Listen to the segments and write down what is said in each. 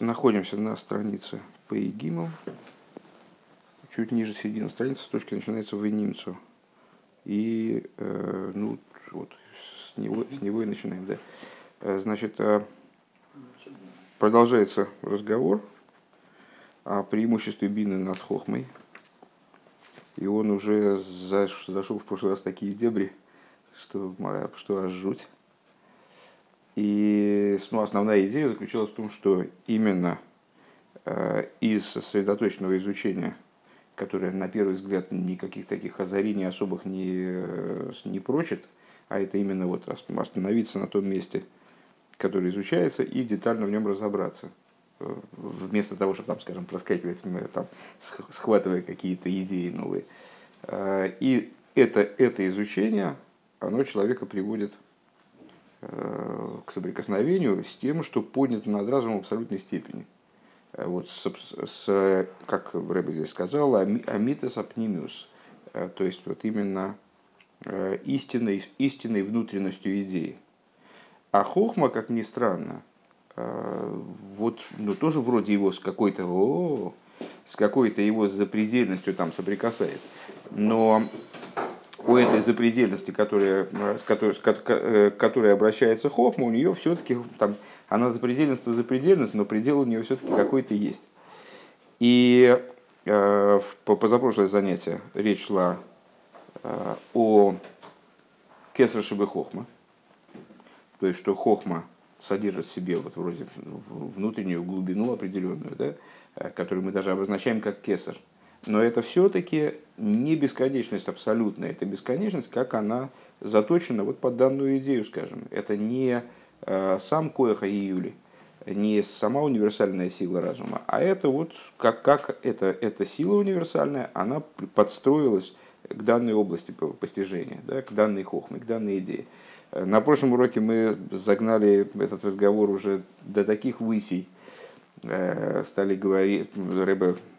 находимся на странице Пейгимл. Чуть ниже середины страницы точка начинается в немцу. И э, ну, вот, с него, с него и начинаем. Да. Э, значит, э, продолжается разговор о преимуществе Бины над Хохмой. И он уже зашел в прошлый раз в такие дебри, что, что аж жуть. И ну, основная идея заключалась в том, что именно э, из сосредоточенного изучения, которое на первый взгляд никаких таких озарений особых не, э, не прочит, а это именно вот остановиться на том месте, которое изучается, и детально в нем разобраться. Э, вместо того, чтобы, там, скажем, проскакивать, там, схватывая какие-то идеи новые. И это, это изучение, оно человека приводит к соприкосновению с тем, что поднято над разумом в абсолютной степени. Э, вот с, с, как Рэбби здесь сказал, амитес апнимиус, э, то есть вот именно э, истинной, истинной внутренностью идеи. А хохма, как ни странно, вот, ну, тоже вроде его с какой-то, с какой-то его запредельностью там соприкасает. Но у этой запредельности, которая, с которой, э, которой обращается Хохма, у нее все-таки там, она запредельность запредельность, но предел у нее все-таки какой-то есть. И э, в позапрошлое занятие речь шла э, о Кесрашебе Хохма, то есть что Хохма содержит в себе вот вроде внутреннюю глубину определенную, да, э, которую мы даже обозначаем как кесар – но это все-таки не бесконечность абсолютная, это бесконечность, как она заточена вот под данную идею, скажем. Это не э, сам Коэха и Юли, не сама универсальная сила разума, а это вот как, как это, эта сила универсальная, она подстроилась к данной области постижения, да, к данной хохме, к данной идее. На прошлом уроке мы загнали этот разговор уже до таких высей, э, стали говорить, Рэбе Э,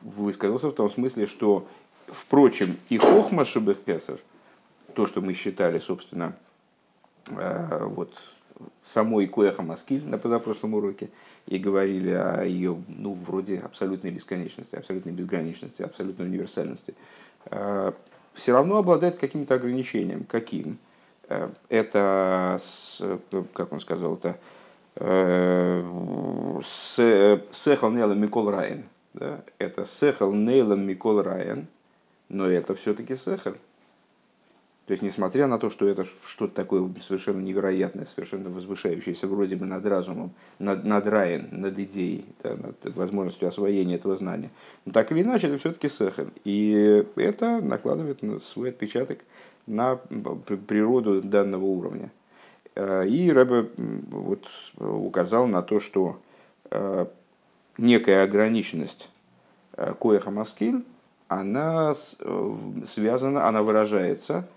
высказался в том смысле, что, впрочем, и хохма шебех кесар, то, что мы считали, собственно, э, вот самой Коэха Маскиль на позапрошлом уроке, и говорили о ее, ну, вроде абсолютной бесконечности, абсолютной безграничности, абсолютной универсальности, э, все равно обладает каким-то ограничением. Каким? Это, как он сказал, это Сехал Нейла Микол Райан. Да? Это Сехал Нейла Микол Райан, но это все-таки Сехал. То есть, несмотря на то, что это что-то такое совершенно невероятное, совершенно возвышающееся вроде бы над разумом, над, над раем, над идеей, да, над возможностью освоения этого знания, но так или иначе, это все-таки сехер. И это накладывает свой отпечаток на природу данного уровня. Э, и Рэбе вот указал на то, что э, некая ограниченность э, коеха маскиль, она связана, она выражается,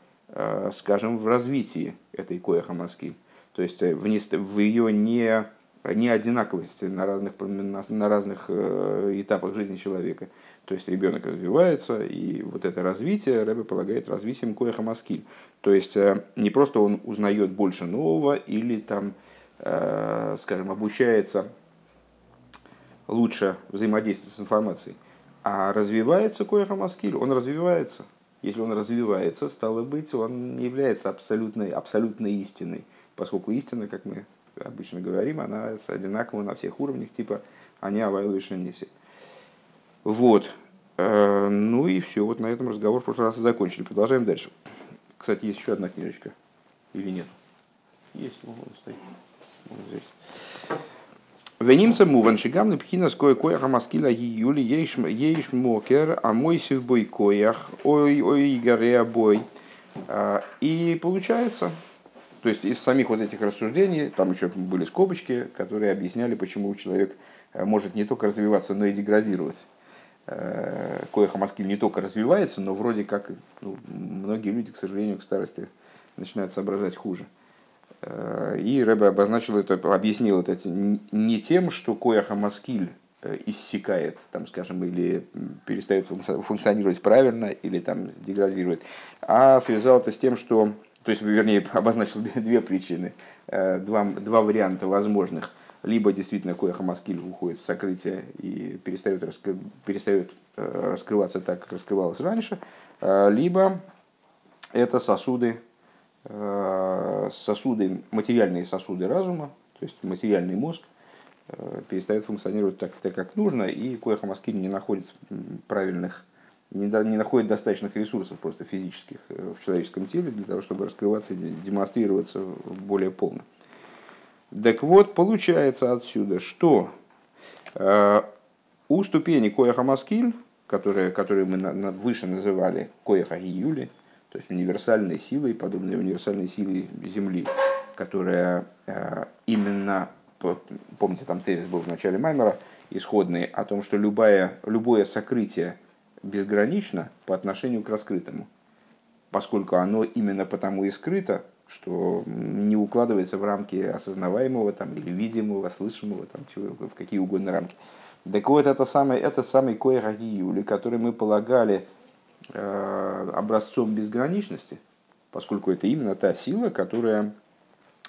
скажем, в развитии этой коеха маскиль. То есть в ее не, не одинаковости на разных, на, разных этапах жизни человека. То есть ребенок развивается, и вот это развитие Рэбе полагает развитием коеха маскиль. То есть э, не просто он узнает больше нового или там, э, скажем, обучается лучше взаимодействовать с информацией, а развивается коеха маскиль, он развивается. Если он развивается, стало быть, он не является абсолютной, абсолютной истиной, поскольку истина, как мы обычно говорим, она одинакова на всех уровнях, типа они авайлу и шениси. Вот. Э, ну и все, вот на этом разговор в прошлый раз и закончили. Продолжаем дальше. Кстати, есть еще одна книжечка. Или нет? Есть, могу стоит. здесь. Венимса муван шигам пхина скоя коях амаскила юли ейш мокер, а мой бой коях, ой ой горе бой. А, и получается, то есть из самих вот этих рассуждений, там еще были скобочки, которые объясняли, почему человек э, может не только развиваться, но и деградировать. Э, Коеха Маскиль не только развивается, но вроде как ну, многие люди, к сожалению, к старости начинают соображать хуже. Э, и Рэбе обозначил это, объяснил это не тем, что Кояха Маскиль иссякает, там, скажем, или перестает функционировать правильно, или там деградирует, а связал это с тем, что, то есть, вернее, обозначил две причины, два, два варианта возможных – либо действительно Коя Хамаскиль уходит в сокрытие и перестает, раскры... перестает раскрываться так, как раскрывалось раньше, либо это сосуды, сосуды, материальные сосуды разума, то есть материальный мозг, перестает функционировать так, так как нужно, и Коя Хамаскиль не находит правильных не, до, не находит достаточных ресурсов просто физических э, в человеческом теле для того, чтобы раскрываться и демонстрироваться более полно. Так вот, получается отсюда, что э, у ступени Кояха Маскиль, которые, которые мы на, на, выше называли Кояха Гиюли, то есть универсальной силой, подобной универсальной силе Земли, которая э, именно, помните, там тезис был в начале Маймера, исходный, о том, что любое, любое сокрытие безгранично по отношению к раскрытому, поскольку оно именно потому и скрыто, что не укладывается в рамки осознаваемого там, или видимого, слышимого, там, чего, в какие угодно рамки. Так вот, это самый, это самый Коэрагиюли, который мы полагали э, образцом безграничности, поскольку это именно та сила, которая,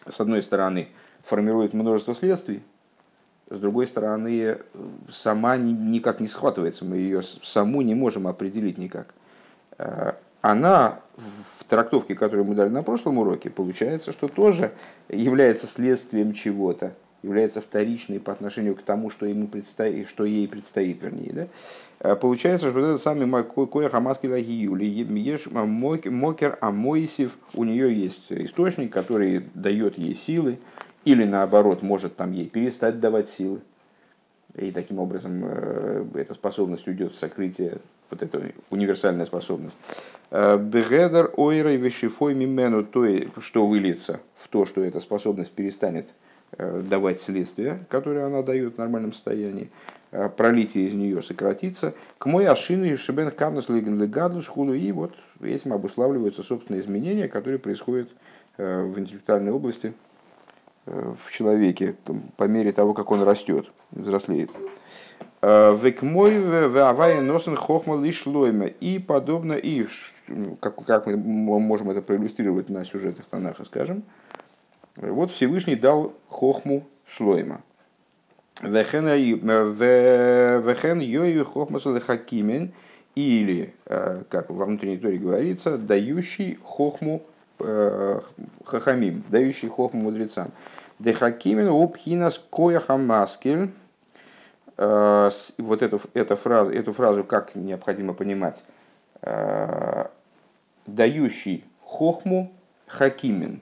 с одной стороны, формирует множество следствий, с другой стороны, сама никак не схватывается, мы ее саму не можем определить никак. Э, она в трактовке, которую мы дали на прошлом уроке, получается, что тоже является следствием чего-то, является вторичной по отношению к тому, что, ему предстоит, что ей предстоит, вернее. Да? Э, получается, что вот этот самый Коя Хамаски Лагиюли, Мокер Амоисев, у нее есть источник, который дает ей силы, или наоборот, может там ей перестать давать силы. И таким образом э, эта способность уйдет в сокрытие, вот эта универсальная способность. Э, Бегедер ойрой вешифой мимену, то, что выльется в то, что эта способность перестанет э, давать следствие, которое она дает в нормальном состоянии, пролитие из нее сократится. К моей ошины шибен камнус лиген легадус хулу, и вот этим обуславливаются собственные изменения, которые происходят в интеллектуальной области – Э, в человеке по мере того, как он растет, взрослеет. Э, Векмой вавай носен хохма лишь лойма. И подобно, и как, как мы можем это проиллюстрировать на сюжетах Танаха, скажем. Вот Всевышний дал хохму шлойма. Вехен йою хохмасу хакимен, или, э, как во внутренней торе говорится, дающий хохму Э, хахамим, дающий хохму мудрецам. Дехакимин упхинас кояхамаскель. Э, вот эту, эту, фразу, эту фразу как необходимо понимать? Э, дающий хохму хакимин.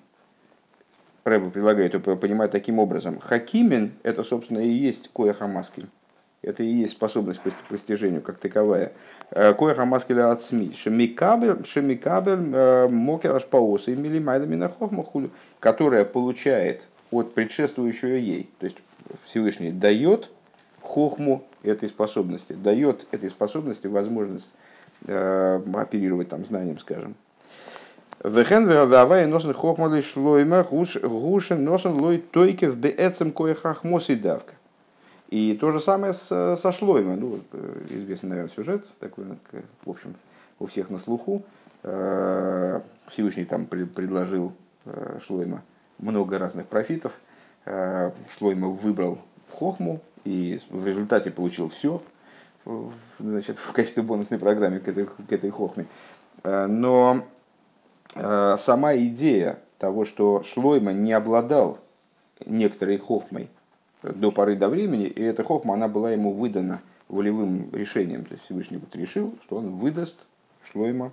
Рэба предлагает понимать таким образом. Хакимин – это, собственно, и есть кояхамаскель. Это и есть способность к постижению как таковая. Э, Коеха маскеля от СМИ. Шемикабель, э, мокер ашпаоса и милимайда минахохмахулю, которая получает от предшествующего ей. То есть Всевышний дает хохму этой способности, дает этой способности возможность э, оперировать там знанием, скажем. Вехен вавай носен хохма лишь лойма гушен носен лой тойкев беэцем коехахмос и давка. И то же самое с, со Шлоймой. Ну, э, известный, наверное, сюжет, такой, в общем, у всех на слуху. Э, Всевышний там предложил э, Шлойма много разных профитов. Шлойма выбрал Хохму и в результате получил все значит, в качестве бонусной программы к этой, к этой Хохме. Но сама идея того, что Шлойма не обладал некоторой Хохмой, до поры до времени, и эта хохма, она была ему выдана волевым решением. То есть Всевышний вот решил, что он выдаст Шлойма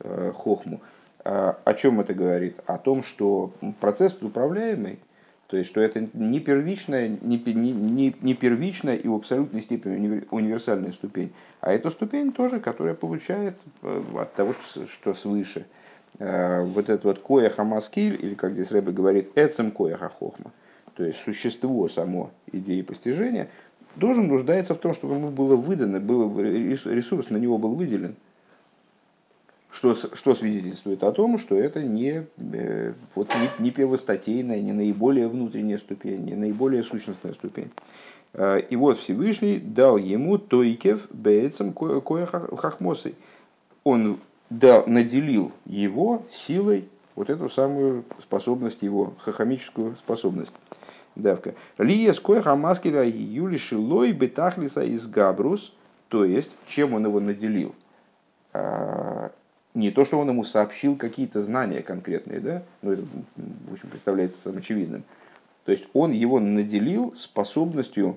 э, хохму. А, о чем это говорит? О том, что процесс управляемый, то есть, что это не первичная, не, не, не, первичная и в абсолютной степени универсальная ступень, а это ступень тоже, которая получает э, от того, что, что свыше. Э, вот это вот коя хамаскиль, или как здесь Рэбе говорит, эцем коя хохма то есть существо само идеи постижения, должен нуждается в том, чтобы ему было выдано, было, ресурс на него был выделен, что, что свидетельствует о том, что это не, э, вот, не, не первостатейная, не наиболее внутренняя ступень, не наиболее сущностная ступень. Э, и вот Всевышний дал ему тойкев бейцем кое хахмосой. Он дал, наделил его силой вот эту самую способность его, хахамическую способность. Давка. Лия скоя хамаскеля юли шилой бетахлиса из габрус, то есть, чем он его наделил. А, не то, что он ему сообщил какие-то знания конкретные, да, ну это, в общем, представляется самым очевидным. То есть он его наделил способностью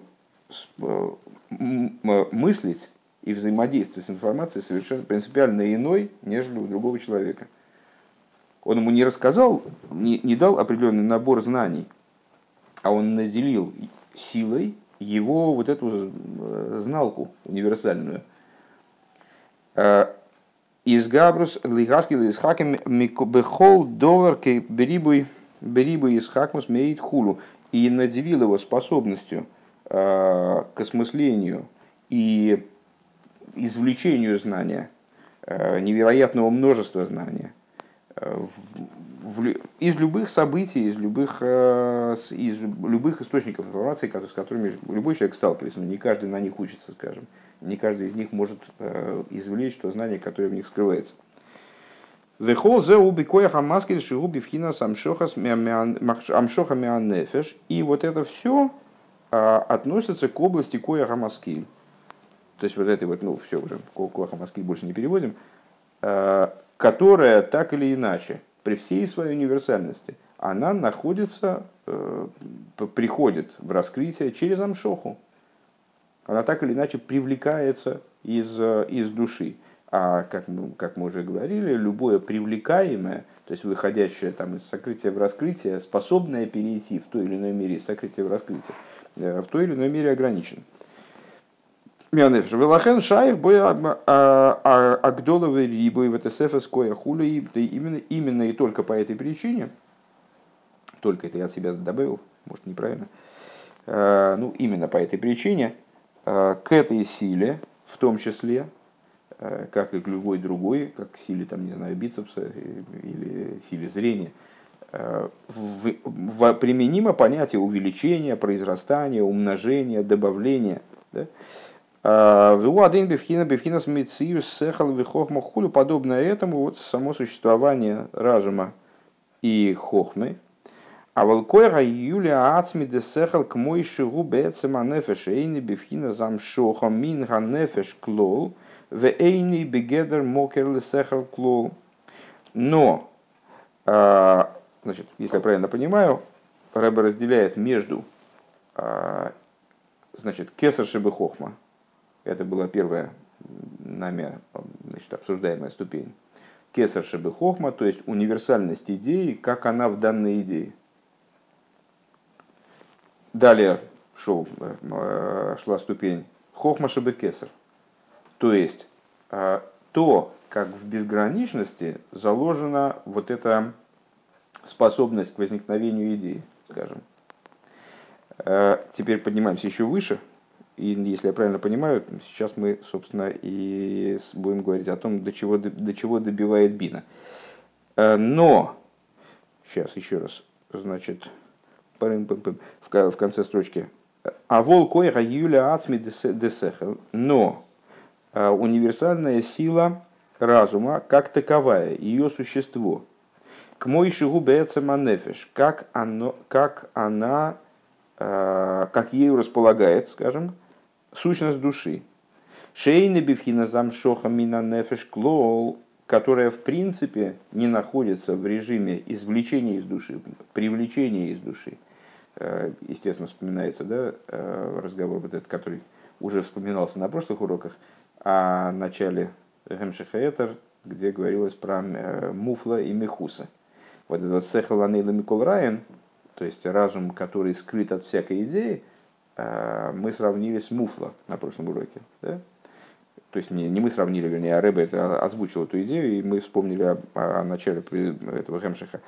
э, мыслить и взаимодействовать с информацией совершенно принципиально иной, нежели у другого человека. Он ему не рассказал, не, не дал определенный набор знаний, а он наделил силой его вот эту э, зналку универсальную. Э, из Габрус Лигаски Лисхаким Бехол Довер Берибуй Берибуй Исхакмус Мейт Хулу и наделил его способностью э, к осмыслению и извлечению знания, невероятного множества знания из любых событий, из любых, э, из любых источников информации, с которыми любой человек сталкивается, но не каждый на них учится, скажем. Не каждый из них может э, извлечь то знание, которое в них скрывается. И вот это все а, относится к области кояха маскиль. То есть вот этой вот, ну все уже, кояха маскиль больше не переводим, э, которая так или иначе при всей своей универсальности, она находится, э, приходит в раскрытие через амшоху. Она так или иначе привлекается из, э, из души. А как мы, как мы уже говорили, любое привлекаемое, то есть выходящее там, из сокрытия в раскрытие, способное перейти в той или иной мере из сокрытия в раскрытие, э, в той или иной мере ограничено. Мионефиш. Велахен шайх бой агдоловый рибой в ТСФ скоя хули. Именно, именно и только по этой причине, только это я от себя добавил, может неправильно, э, ну именно по этой причине, э, к этой силе, в том числе, э, как и к любой другой, как к силе, там, не знаю, бицепса или силе зрения, в, в, применимо понятие увеличения, произрастания, умножения, добавления. Да? Вуадин бифхина бифхина смитсиус сехал вихохма хулю, подобное этому вот само существование разума и хохмы. А волкойра юля ацми де сехал к мой шигу бецема нефеш эйни бифхина зам шоха мин нефеш клол в эйни бегедер мокер ле сехал клол. Но, значит, если я правильно понимаю, Рэбе разделяет между значит, кесар шибы хохма, это была первая нами значит, обсуждаемая ступень. Кесар Шебы Хохма, то есть универсальность идеи, как она в данной идее. Далее шел, э, шла ступень Хохма Шебы Кесар. То есть э, то, как в безграничности заложена вот эта способность к возникновению идеи, скажем. Э, теперь поднимаемся еще выше – и если я правильно понимаю, сейчас мы, собственно, и будем говорить о том, до чего, до чего добивает Бина. Э, но, сейчас еще раз, значит, в конце строчки. А вол койра юля ацми десехел. Но э, универсальная сила разума как таковая, ее существо, к мой шигу нефеш, как, оно, как она, э, как ею располагает, скажем, сущность души. Шейны бифхина замшоха мина нефеш клол, которая в принципе не находится в режиме извлечения из души, привлечения из души. Э, естественно, вспоминается да, э, разговор, вот этот, который уже вспоминался на прошлых уроках, о начале Гемшехаэтер, где говорилось про э, Муфла и Мехуса. Вот этот Сехаланейла Микол Райан, то есть разум, который скрыт от всякой идеи, мы сравнили с Муфла на прошлом уроке. Да? То есть не, не мы сравнили, вернее, а Рэбе это озвучил эту идею, и мы вспомнили о, о начале этого Хемшиха.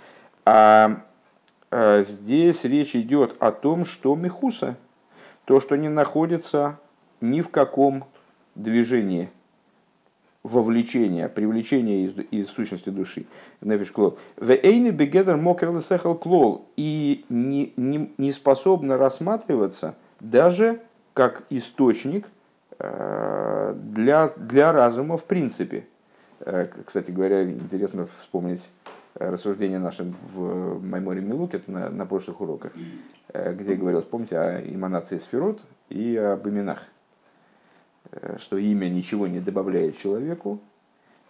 А, а здесь речь идет о том, что Мехуса, то, что не находится ни в каком движении, вовлечения, привлечения из, из сущности души. Нефиш клол. Вейни бегедер мокер клол. И не, не, не способна рассматриваться – даже как источник э, для, для разума в принципе. Э, кстати говоря, интересно вспомнить рассуждение нашим в Майморе Милук, это на, на прошлых уроках, где говорилось, помните, о эманации сферот и об именах, что имя ничего не добавляет человеку,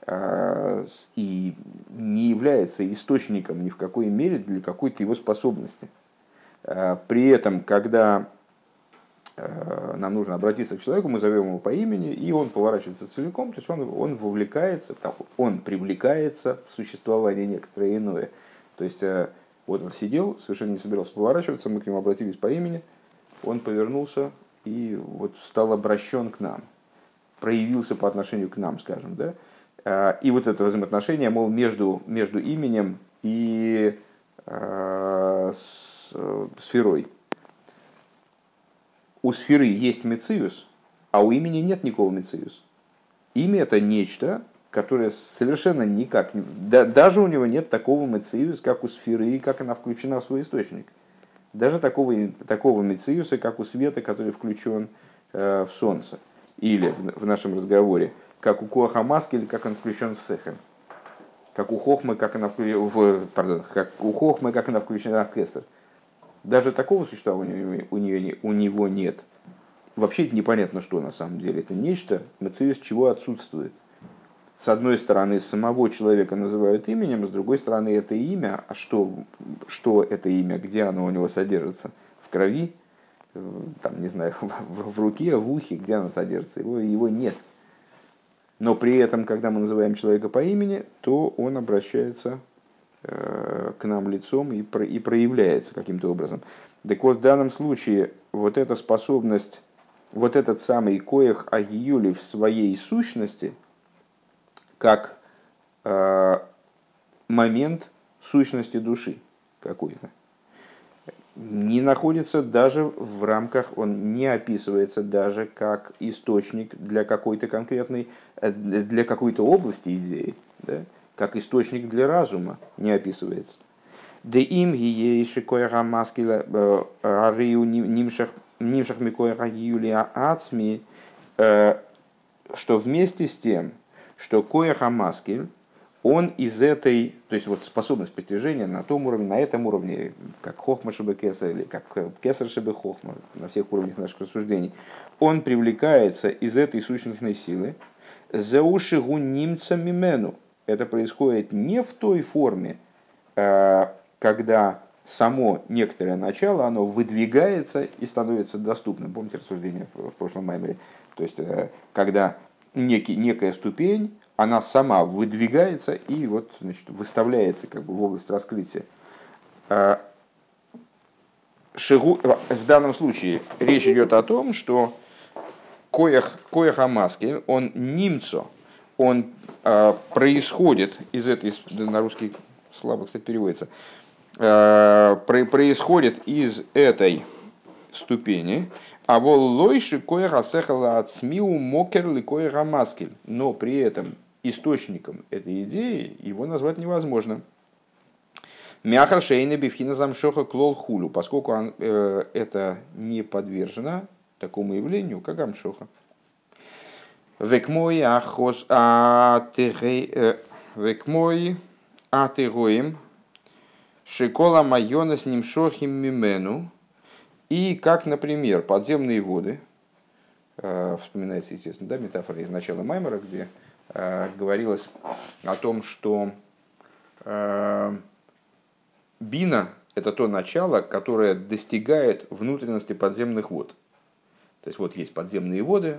а, и не является источником ни в какой мере для какой-то его способности. При этом, когда нам нужно обратиться к человеку, мы зовем его по имени, и он поворачивается целиком, то есть он, он вовлекается, он привлекается в существование некоторое иное. То есть вот он сидел, совершенно не собирался поворачиваться, мы к нему обратились по имени, он повернулся и вот стал обращен к нам, проявился по отношению к нам, скажем, да, Э, и вот это взаимоотношение, мол, между, между именем и э, с, сферой. У сферы есть мециус, а у имени нет никакого мециус. Имя это нечто, которое совершенно никак, да, даже у него нет такого мециуса, как у сферы, как она включена в свой источник. Даже такого, такого мециуса, как у света, который включен э, в солнце. Или в, в нашем разговоре – как у Коаха Маски или как он включен в Сехем. Как у Хохмы, как она включена в, пардон, как у Хохмы, как она включена в Кесар. Даже такого существования у, нее, у него нет. Вообще это непонятно, что на самом деле. Это нечто, мациус чего отсутствует. С одной стороны, самого человека называют именем, с другой стороны, это имя. А что, что это имя, где оно у него содержится? В крови, там, не знаю, в, в руке, в ухе, где оно содержится? Его, его нет но при этом, когда мы называем человека по имени, то он обращается к нам лицом и, про, и проявляется каким-то образом. Так вот, в данном случае вот эта способность, вот этот самый коих агиюли в своей сущности, как э, момент сущности души какой-то не находится даже в рамках, он не описывается даже как источник для какой-то конкретной, э, для какой-то области идеи, да? Как источник для разума не описывается. Да им гиейши коэра маскила э, ариу нимшах микоэра юлия ацми, э, что вместе с тем, что коэра маскиль, он из этой, то есть вот способность постижения на том уровне, на этом уровне, как Хохма Шебе Кесар или как Кесар Шебе Хохма, на всех уровнях наших рассуждений, он привлекается из этой сущностной силы, за уши немца мимену. Это происходит не в той форме, э, когда само некоторое начало, оно выдвигается и становится доступным. Помните рассуждение в прошлом маймере? То есть, э, когда некий, некая ступень, она сама выдвигается и вот, значит, выставляется как бы в область раскрытия. А, Шигу, в данном случае речь идет о том, что коях, коях Амаски, он немцо, он э, происходит из этой, на русский слабо, кстати, переводится, э, происходит из этой ступени, а вол лойши кое расехала от смиу мокер ли кое рамаскель. Но при этом источником этой идеи его назвать невозможно. Мяхар шейна бифхина замшоха клол хулю, поскольку он, э, это не подвержено такому явлению, как амшоха. Век мой ахос э, век мой атегоим шикола майона с ним шохим мимену и как, например, подземные воды, э, вспоминается, естественно, да, метафора из начала Маймера, где э, говорилось о том, что э, бина – это то начало, которое достигает внутренности подземных вод. То есть вот есть подземные воды,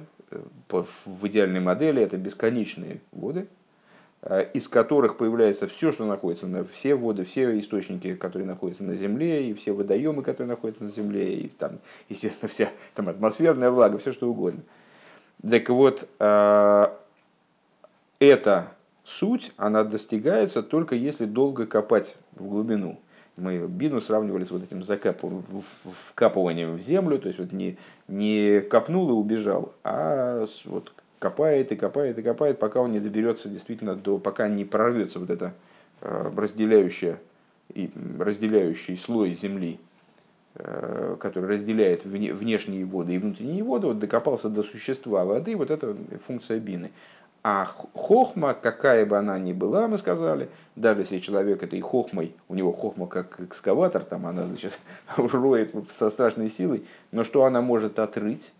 в идеальной модели это бесконечные воды – Э, из которых появляется все, что находится на все воды, все источники, которые находятся на Земле, и все водоемы, которые находятся на Земле, и там, естественно, вся там, атмосферная влага, все что угодно. Так вот, э, эта суть, она достигается только если долго копать в глубину. Мы бину сравнивали с вот этим закапыванием, вкапыванием в землю, то есть вот не, не копнул и убежал, а вот копает и копает и копает, пока он не доберется действительно до, пока не прорвется вот это э, разделяющее, разделяющий слой земли, э, который разделяет внешние воды и внутренние воды, вот докопался до существа воды, вот это функция бины. А хохма, какая бы она ни была, мы сказали, даже если человек этой хохмой, у него хохма как экскаватор, там она значит, роет со страшной силой, но что она может отрыть,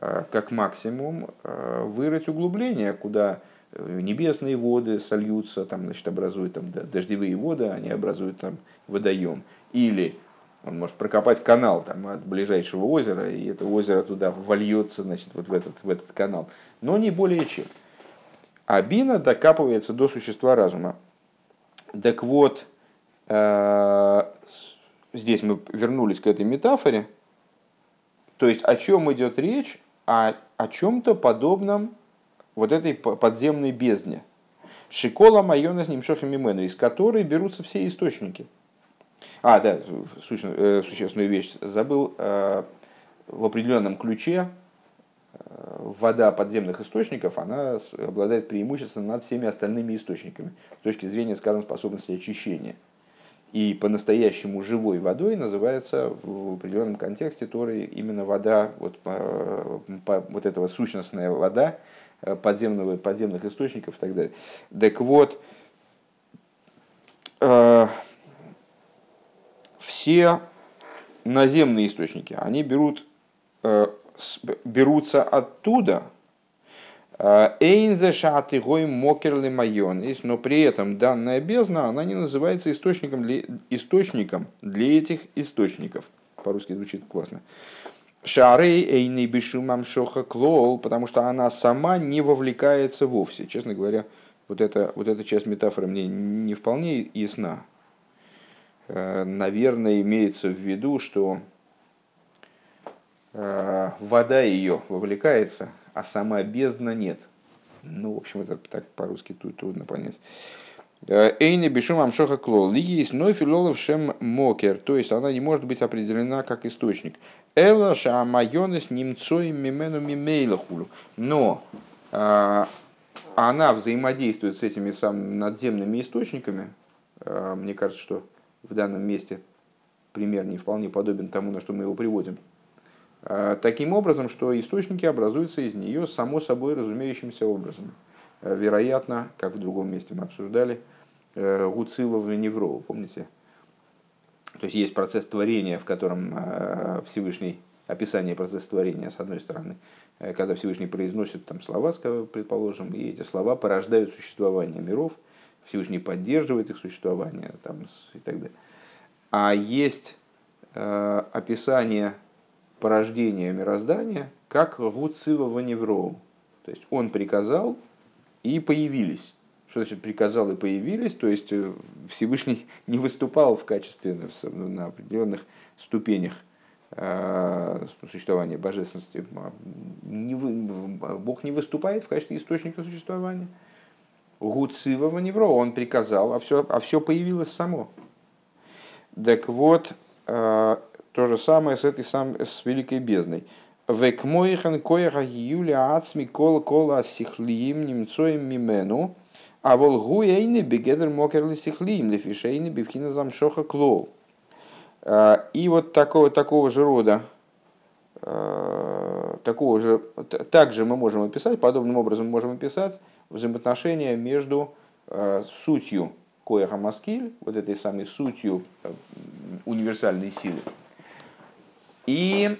э, как максимум, э, вырыть углубление, куда э, небесные воды сольются, там, значит, образуют там, дождевые воды, они образуют там водоем. Или он может прокопать канал там, от ближайшего озера, и это озеро туда вольется значит, вот в, этот, в этот канал. Но не более чем. А бина докапывается до существа разума. Так вот, э, здесь мы вернулись к этой метафоре. То есть о чем идет речь? О, о чем-то подобном вот этой подземной бездне. Шикола майона с нимшохами мену, из которой берутся все источники. А, да, э, существенную вещь забыл. Э, в определенном ключе вода подземных источников, она обладает преимуществом над всеми остальными источниками с точки зрения, скажем, способности очищения. И по-настоящему живой водой называется в определенном контексте Торы именно вода, вот, по, вот этого сущностная вода э, подземного, подземных источников и так далее. Так вот, э, все наземные источники, они берут э, берутся оттуда, э, Эйнзе шаты гой мокерли майонис, но при этом данная бездна, она не называется источником для, источником для этих источников. По-русски звучит классно. Шарей эйни бешумам шоха клол, потому что она сама не вовлекается вовсе. Честно говоря, вот эта, вот эта часть метафоры мне не вполне ясна. Э, наверное, имеется в виду, что вода ее вовлекается, а сама бездна нет. Ну, в общем, это так по-русски тут трудно понять. Э, Эйни бешум амшоха клол. Ли есть ной филолов шем мокер. То есть она не может быть определена как источник. Эла шаамайонес немцой мимену мимейлахулю. Но э, она взаимодействует с этими самыми надземными источниками. Мне кажется, что в данном месте пример не вполне подобен тому, на что мы его приводим. Э, таким образом, что источники образуются из нее само собой разумеющимся образом. Э, вероятно, как в другом месте мы обсуждали, э, Гуцилов и Неврову, помните? То есть есть процесс творения, в котором Всевышний, описание процесса творения, с одной стороны, когда Всевышний произносит там слова, предположим, и эти слова порождают существование миров, Всевышний поддерживает их существование там, и так далее. А есть описание порождения мироздания, как Гуцива Ваневроу. То есть он приказал и появились. Что значит приказал и появились? То есть э, Всевышний не выступал в качестве на определенных ступенях э, существования божественности. Не, Бог не выступает в качестве источника существования. Гуцива Ваневро, он приказал, а все, а все появилось само. Так вот, э, то же самое с этой сам, с великой бездной. Век моихан коеха юля ацми кол кола сихлиим немцоем мимену, а вол гуэйны бегедер мокерли сихлиим лефишейны бифхина замшоха клол. А, и вот такого, такого же рода, а, такого же, также мы можем описать, подобным образом можем описать взаимоотношения между а, сутью Коэха Маскиль, вот этой самой сутью универсальной силы, и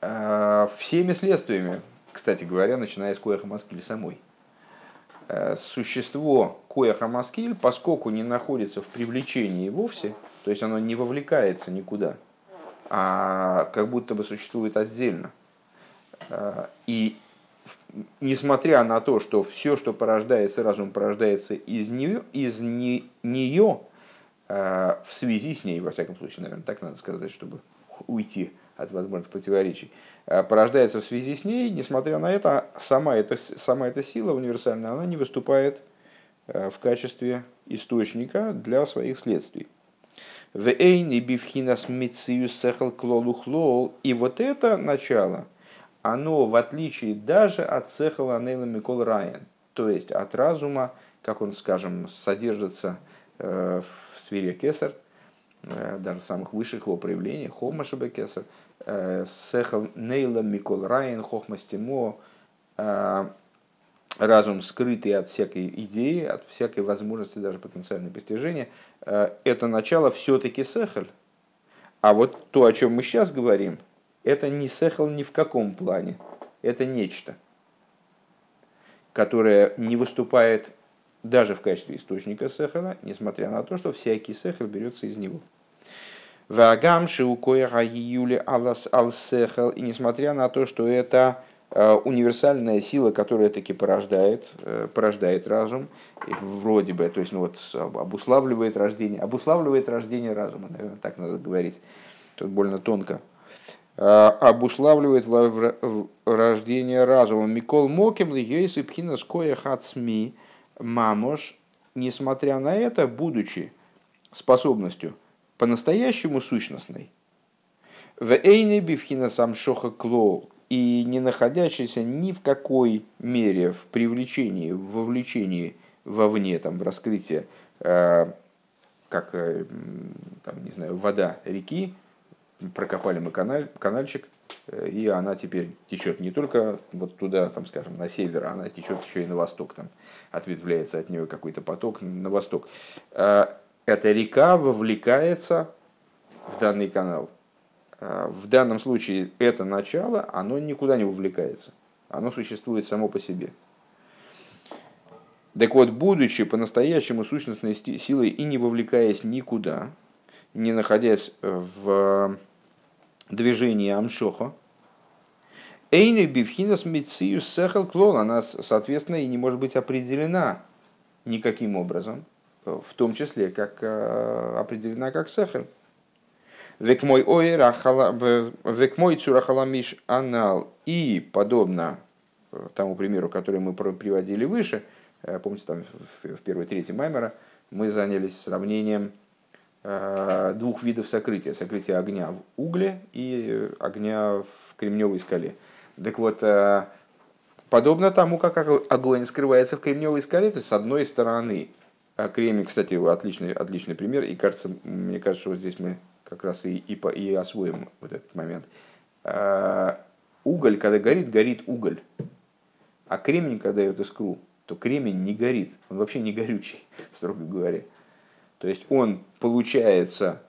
э, всеми следствиями, кстати говоря, начиная с Коэха Маскиль самой. Э, существо Коэха Маскиль, поскольку не находится в привлечении вовсе, то есть оно не вовлекается никуда, а как будто бы существует отдельно. Э, и несмотря на то, что все, что порождается разум, порождается из нее, из не, нее э, в связи с ней, во всяком случае, наверное, так надо сказать, чтобы уйти от возможных противоречий, э, порождается в связи с ней, несмотря на это, сама эта, сама эта сила универсальная, она не выступает э, в качестве источника для своих следствий. И вот это начало, оно в отличие даже от цехала анейла микол райан, то есть от разума, как он, скажем, содержится э, в сфере кесар – даже в самых высших его проявлениях, хохма шабекеса, э, сехал нейла микол райен, хохма стимо, э, разум, скрытый от всякой идеи, от всякой возможности даже потенциального постижения, э, это начало все-таки сехаль. А вот то, о чем мы сейчас говорим, это не сехал ни в каком плане. Это нечто, которое не выступает даже в качестве источника сехала, несмотря на то, что всякий сехал берется из него. Вагам шиукоя юли алас ал сехал. И несмотря на то, что это Э, универсальная сила, которая таки порождает, э, порождает разум, вроде бы, то есть ну вот, обуславливает рождение, обуславливает рождение разума, наверное, так надо говорить, тут больно тонко, э, обуславливает рождение разума. Микол Мокем Лигейс и Пхина Скоя Хацми Мамош, несмотря на это, будучи способностью по-настоящему сущностной, в Эйне Бифхина Самшоха Клол, и не находящийся ни в какой мере в привлечении, в вовлечении вовне, там, в раскрытие, э, как, э, там, не знаю, вода реки, прокопали мы каналь, канальчик, и она теперь течет не только вот туда, там, скажем, на север, она течет еще и на восток, там, ответвляется от нее какой-то поток на восток. Эта река вовлекается в данный канал. А, в данном случае это начало, оно никуда не вовлекается. Оно существует само по себе. Так вот, будучи по-настоящему сущностной силой и не вовлекаясь никуда, не находясь в движении Амшоха, Эйны Бифхинас Мициус Сехал Клон, она, соответственно, и не может быть определена никаким образом, в том числе, как а, определена как Сехал. Век мой век мой цурахаламиш анал. И подобно э, тому примеру, который мы приводили выше, э, помните, там в первой трети Маймера, мы занялись сравнением э, двух видов сокрытия. Сокрытие огня в угле и огня в кремневой скале. Так вот, подобно тому, как огонь скрывается в кремневой скале, то есть с одной стороны, кремень, кстати, отличный, отличный пример, и кажется, мне кажется, вот здесь мы как раз и, и, и освоим вот этот момент. А, уголь, когда горит, горит уголь. А кремень, когда дает искру, то кремень не горит. Он вообще не горючий, строго говоря. То есть он, получается,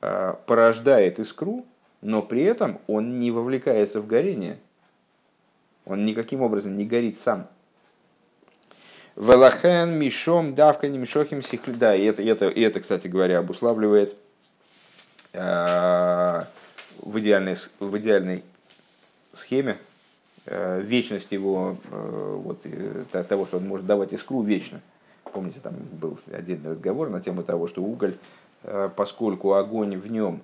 а, порождает искру, но при этом он не вовлекается в горение. Он никаким образом не горит сам. Велахен, Мишом, Давка, Немшохим, Сихли. Да, и это, и это, и это, кстати говоря, обуславливает Э, в идеальной, в идеальной схеме э, вечность его, э, вот, того, что он может давать искру вечно. Помните, там был отдельный разговор на тему того, что уголь, поскольку огонь в нем,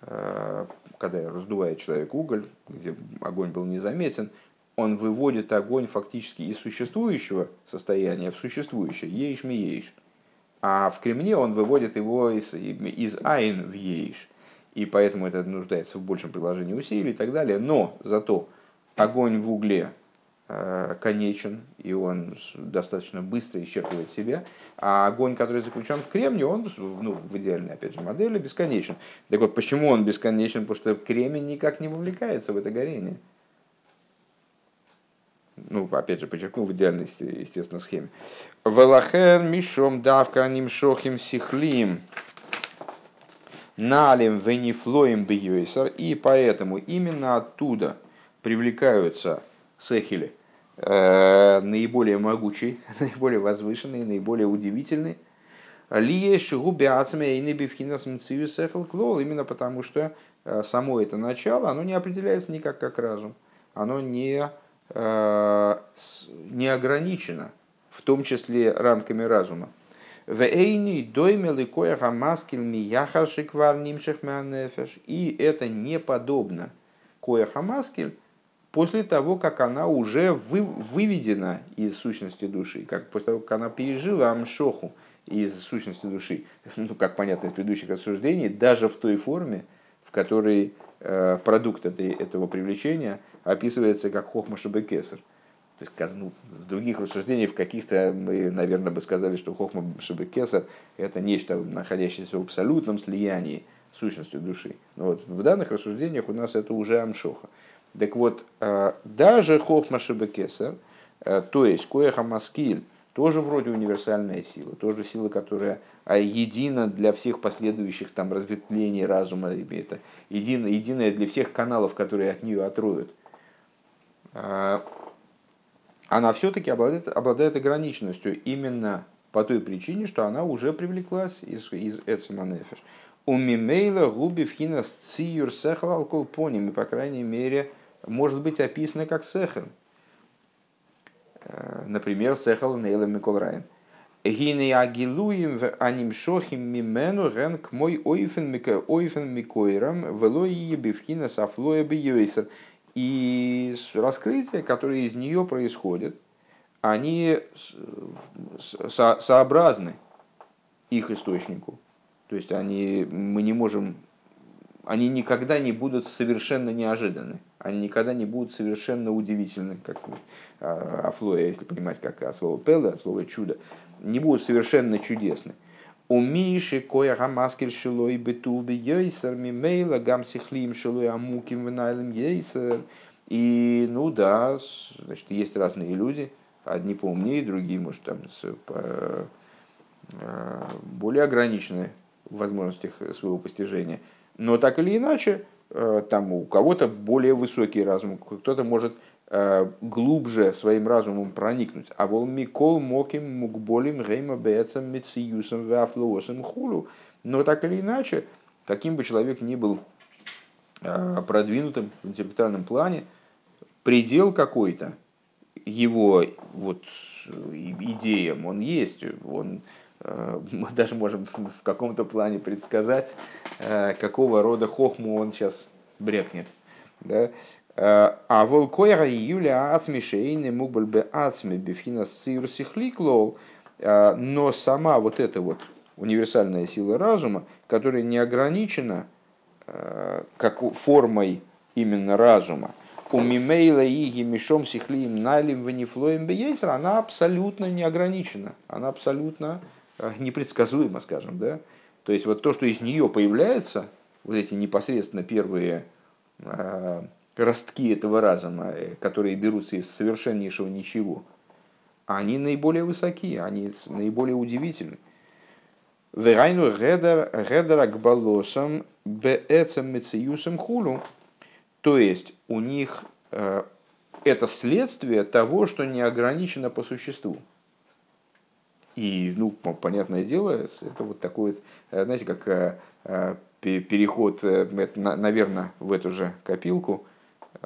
когда раздувает человек уголь, где огонь был незаметен, он выводит огонь фактически из существующего состояния в существующее, ейш ми ейш. А в кремне он выводит его из, из айн в ейш. И поэтому это нуждается в большем приложении усилий и так далее. Но зато огонь в угле э, конечен, и он достаточно быстро исчерпывает себя, а огонь, который заключен в кремне, он ну, в идеальной, опять же, модели бесконечен. Так вот, почему он бесконечен? Потому что кремень никак не вовлекается в это горение ну, опять же, подчеркну, в идеальной, естественно, схеме. Велахен мишом давка нимшохим сихлим налим венифлоем бьюисер. И поэтому именно оттуда привлекаются сехили, э, наиболее могучие, наиболее возвышенные, наиболее удивительные. Лие шигуби ацме и небивхинас мцивю клол, именно потому что э, само это начало, оно не определяется никак как разум. Оно не Э, не ограничено, в том числе рамками разума. И это не подобно коя хамаскель после того, как она уже вы, выведена из сущности души, как после того, как она пережила амшоху из сущности души, ну, как понятно из предыдущих рассуждений, даже в той форме, в которой Э, продукт этой, этого привлечения описывается как хохма шабекесер. То есть, ну, в других рассуждениях, в каких-то мы, наверное, бы сказали, что хохма шабекесер – это нечто, находящееся в абсолютном слиянии с сущностью души. Но вот в данных рассуждениях у нас это уже амшоха. Так вот, э, даже хохма шабекесер То есть коеха маскиль тоже вроде универсальная сила, тоже сила, которая а едина для всех последующих там разветвлений разума, это единая, единая для всех каналов, которые от нее отроют. Она все-таки обладает, обладает ограниченностью именно по той причине, что она уже привлеклась из, из Эцеманефеш. У Мимейла губи вхина циюр сехал алколпоним, и по крайней мере может быть описано как сехен. Э, например, сехал нейла миколрайн. Гине агилуем в анимшохим мимену ген к мой ойфен микойрам вело ебивхина сафлоя бьёйсер. И раскрытия, которые из нее происходят, они со сообразны их источнику. То есть они, мы не можем, они никогда не будут совершенно неожиданны, они никогда не будут совершенно удивительны, как а, Афлоя, если понимать, как а слово пеле, слово чудо, не будут совершенно чудесны. У Миши кое гамаскель шилой бетув би йойсер мимейла гам сихлим шилой амуким винайлем йойсер. И, ну да, значит, есть разные люди, одни поумнее, другие, может, там, с, по, э, более ограниченные в возможностях своего постижения. Но так или иначе, э, там у кого-то более высокий разум, кто-то может Э, глубже своим разумом проникнуть. А вол микол моким мукболим гейма бецам мециюсом вафлоосом хулу. Но так или иначе, каким бы человек ни был э, продвинутым в интеллектуальном плане, предел какой-то его вот идеям, он есть, он мы даже можем в каком-то плане предсказать, какого рода хохму он сейчас брекнет. Да? А волкоя Юля Ацми Шейны Мугль Бе Ацми Бифхина Сирсихликлол, но сама вот эта вот универсальная сила разума, которая не ограничена как формой именно разума, у Мимейла и Мишом Сихлием Налим Ванифлоем Бейсер, она абсолютно не ограничена, она абсолютно непредсказуема, скажем, да. То есть вот то, что из нее появляется, вот эти непосредственно первые ростки этого разума, э, которые берутся из совершеннейшего ничего, они наиболее высоки, они наиболее удивительны. Верайну гедер акбалосом беэцем мециюсом хулу. То есть у них э, это следствие того, что не ограничено по существу. И, ну, понятное дело, это вот такой, э, знаете, как переход, наверное, в эту же копилку –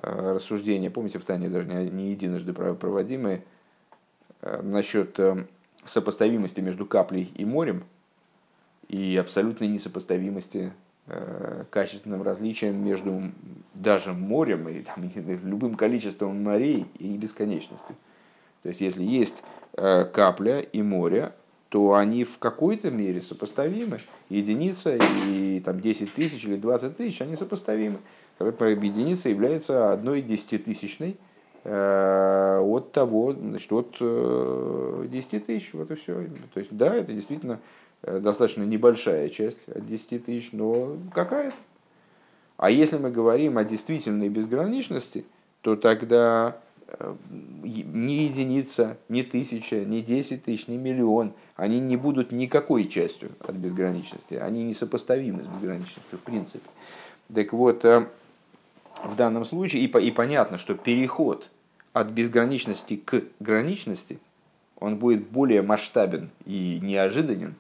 Э, рассуждения, помните, в Тане даже не, единожды проводимые, э, насчет э, сопоставимости между каплей и морем и абсолютной несопоставимости качественным различием между даже морем и там, любым количеством морей и бесконечностью. То есть, если есть капля и море, то они в какой-то мере сопоставимы. Единица и там, 10 тысяч или 20 тысяч, они сопоставимы единица является одной десятитысячной э, от того, значит, от 10 э, тысяч, вот и все. То есть, да, это действительно э, достаточно небольшая часть от 10 тысяч, но какая-то. А если мы говорим о действительной безграничности, то тогда ни единица, ни тысяча, ни десять тысяч, ни миллион, они не будут никакой частью от безграничности. Они несопоставимы с безграничностью в принципе. Так вот, в данном случае, и, и понятно, что переход от безграничности к граничности, он будет более масштабен и неожиданен,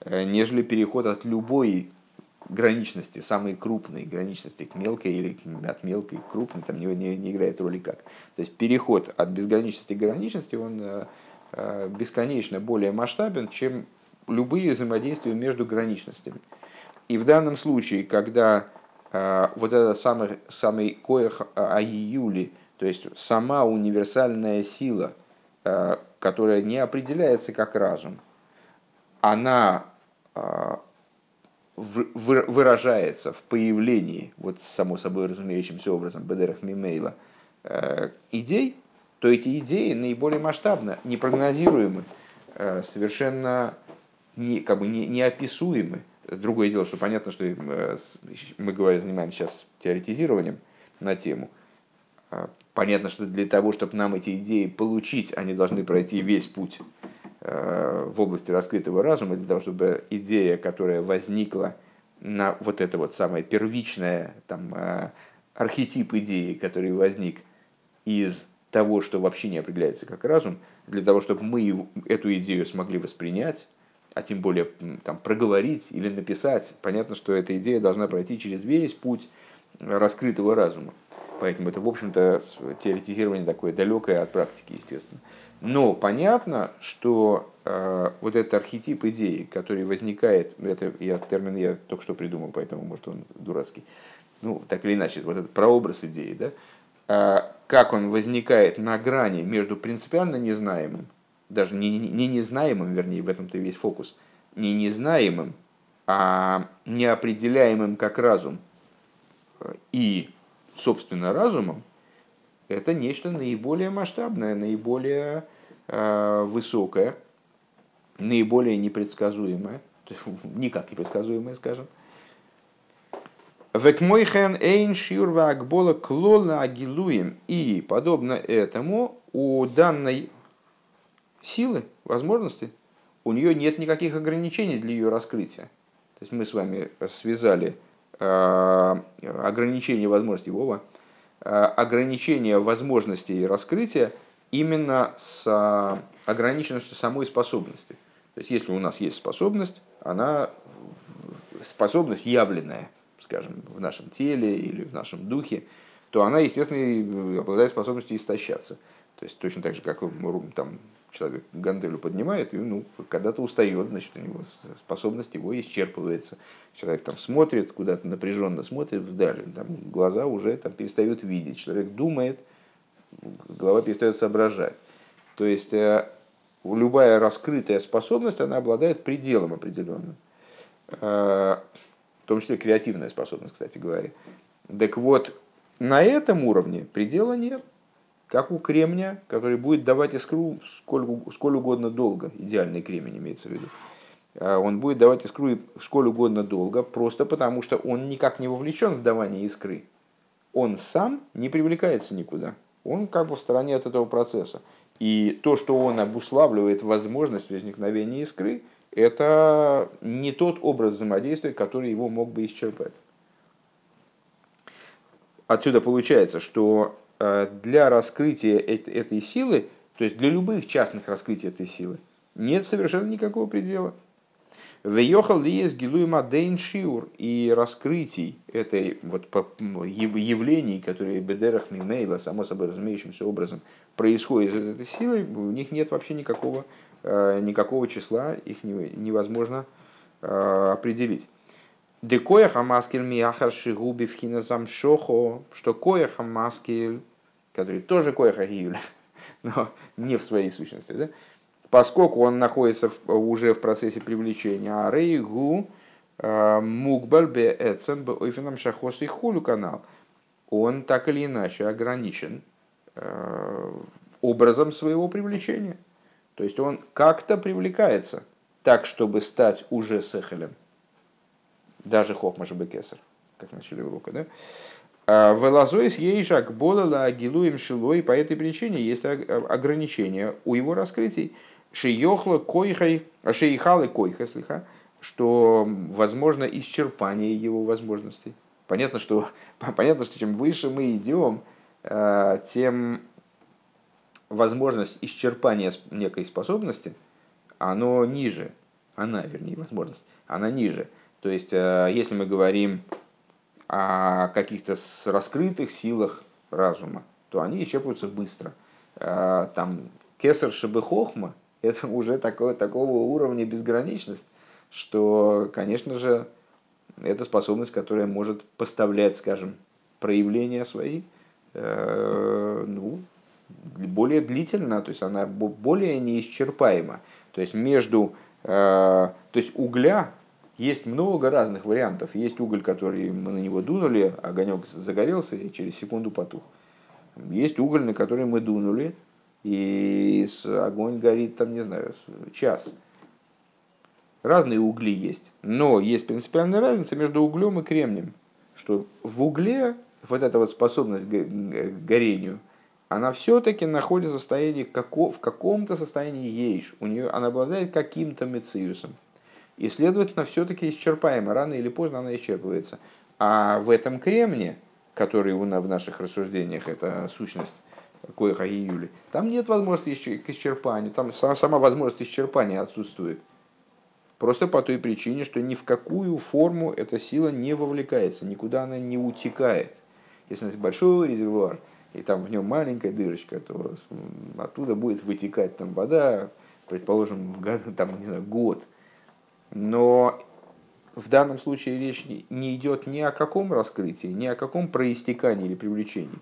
э, нежели переход от любой граничности, самой крупной граничности к мелкой или от мелкой к крупной, там не, не, не играет роли как. То есть переход от безграничности к граничности, он э, э, бесконечно более масштабен, чем любые взаимодействия между граничностями. И в данном случае, когда Э, вот это самый, самый коэх айюли, то есть сама универсальная сила, э, которая не определяется как разум, она э, выражается в появлении, вот само собой разумеющимся образом, Бедерах Мимейла, идей, то эти идеи наиболее масштабны, непрогнозируемы, совершенно не, как бы не, неописуемы. Другое дело, что понятно, что э, мы говорим, занимаемся сейчас теоретизированием на тему. понятно, что для того, чтобы нам эти идеи получить, они должны пройти весь путь в области раскрытого разума, для того, чтобы идея, которая возникла на вот это вот самое первичное, там, архетип идеи, который возник из того, что вообще не определяется как разум, для того, чтобы мы эту идею смогли воспринять, а тем более там, проговорить или написать, понятно, что эта идея должна пройти через весь путь раскрытого разума. Поэтому это, в общем-то, теоретизирование такое далекое от практики, естественно. Но понятно, что э, вот этот архетип идеи, который возникает, это я термин я только что придумал, поэтому, может, он дурацкий, ну, так или иначе, вот этот прообраз идеи, да, э, как он возникает на грани между принципиально незнаемым, даже не, не незнаемым, вернее, в этом-то весь фокус, не незнаемым, а неопределяемым как разум и, собственно, разумом, это нечто наиболее масштабное, наиболее э, высокое, наиболее непредсказуемое, то есть никак непредсказуемое, скажем. Векмойхен эйн шиурва акбола клола агилуем. И, подобно этому, у данной силы, возможности, у нее нет никаких ограничений для ее раскрытия. То есть мы с вами связали э, ограничение возможностей Вова, э, ограничение возможностей раскрытия именно с э, ограниченностью самой способности. То есть если у нас есть способность, она способность явленная, скажем, в нашем теле или в нашем духе, то она, естественно, обладает способностью истощаться. То есть точно так же, как там, человек ганделю поднимает, и ну, когда-то устает, значит, у него способность его исчерпывается. Человек там смотрит, куда-то напряженно смотрит вдаль, там глаза уже там перестают видеть. Человек думает, голова перестает соображать. То есть э, любая раскрытая способность, она обладает пределом определенным. Э, в том числе креативная способность, кстати говоря. Так вот, на этом уровне предела нет как у кремня, который будет давать искру сколь, сколь угодно долго, идеальный кремень имеется в виду. А он будет давать искру сколь угодно долго, просто потому что он никак не вовлечен в давание искры. Он сам не привлекается никуда. Он как бы в стороне от этого процесса. И то, что он обуславливает возможность возникновения искры, это не тот образ взаимодействия, который его мог бы исчерпать. Отсюда получается, что Э, для раскрытия этой силы, то есть для любых частных раскрытий этой силы, нет совершенно никакого предела. Веехал ли есть гилуема дейн шиур и раскрытий этой вот явлений, которые бедерах мимейла, само собой разумеющимся образом, происходят из этой силы, у них нет вообще никакого, э, никакого числа, их невозможно э, определить. Декоя хамаскель миахар шигуби в шохо, что коя хамаскель который тоже коеха гиюля, но не в своей сущности, да? Поскольку он находится в, уже в процессе привлечения, а рейгу э, мукбаль бе эцем бе ойфенам шахос и хулю канал, он так или иначе ограничен э, образом своего привлечения. То есть он как-то привлекается так, чтобы стать уже сехелем. Даже хохмаша бекесар, как начали урока, да? А, Велазоис ейшак болала агилуем шилой, по этой причине есть ограничения у его раскрытий. Шиехла койхай, шейхалы койха, слиха, что возможно исчерпание его возможностей. Понятно, что, понятно, что чем выше мы идем, а, тем возможность исчерпания некой способности, оно ниже, она, вернее, возможность, она ниже. То есть, а, если мы говорим о каких-то раскрытых силах разума, то они исчерпываются быстро. А, там кесар шабехохма – это уже такое, такого уровня безграничность, что, конечно же, это способность, которая может поставлять, скажем, проявления свои э, ну, более длительно, то есть она более неисчерпаема. То есть между, э, то есть угля есть много разных вариантов. Есть уголь, который мы на него дунули, огонек загорелся и через секунду потух. Есть уголь, на который мы дунули, и огонь горит, там, не знаю, час. Разные угли есть. Но есть принципиальная разница между углем и кремнием. Что в угле вот эта вот способность к горению, она все-таки находится в состоянии, в каком-то состоянии ейш. У нее, она обладает каким-то мециусом. И, следовательно, все-таки исчерпаема. Рано или поздно она исчерпывается. А в этом кремне, который у нас в наших рассуждениях, это сущность Коиха и Юли, там нет возможности к исчерпанию, там сама возможность исчерпания отсутствует. Просто по той причине, что ни в какую форму эта сила не вовлекается, никуда она не утекает. Если у нас большой резервуар, и там в нем маленькая дырочка, то оттуда будет вытекать там вода, предположим, там, не знаю, год. Но в данном случае речь не идет ни о каком раскрытии, ни о каком проистекании или привлечении.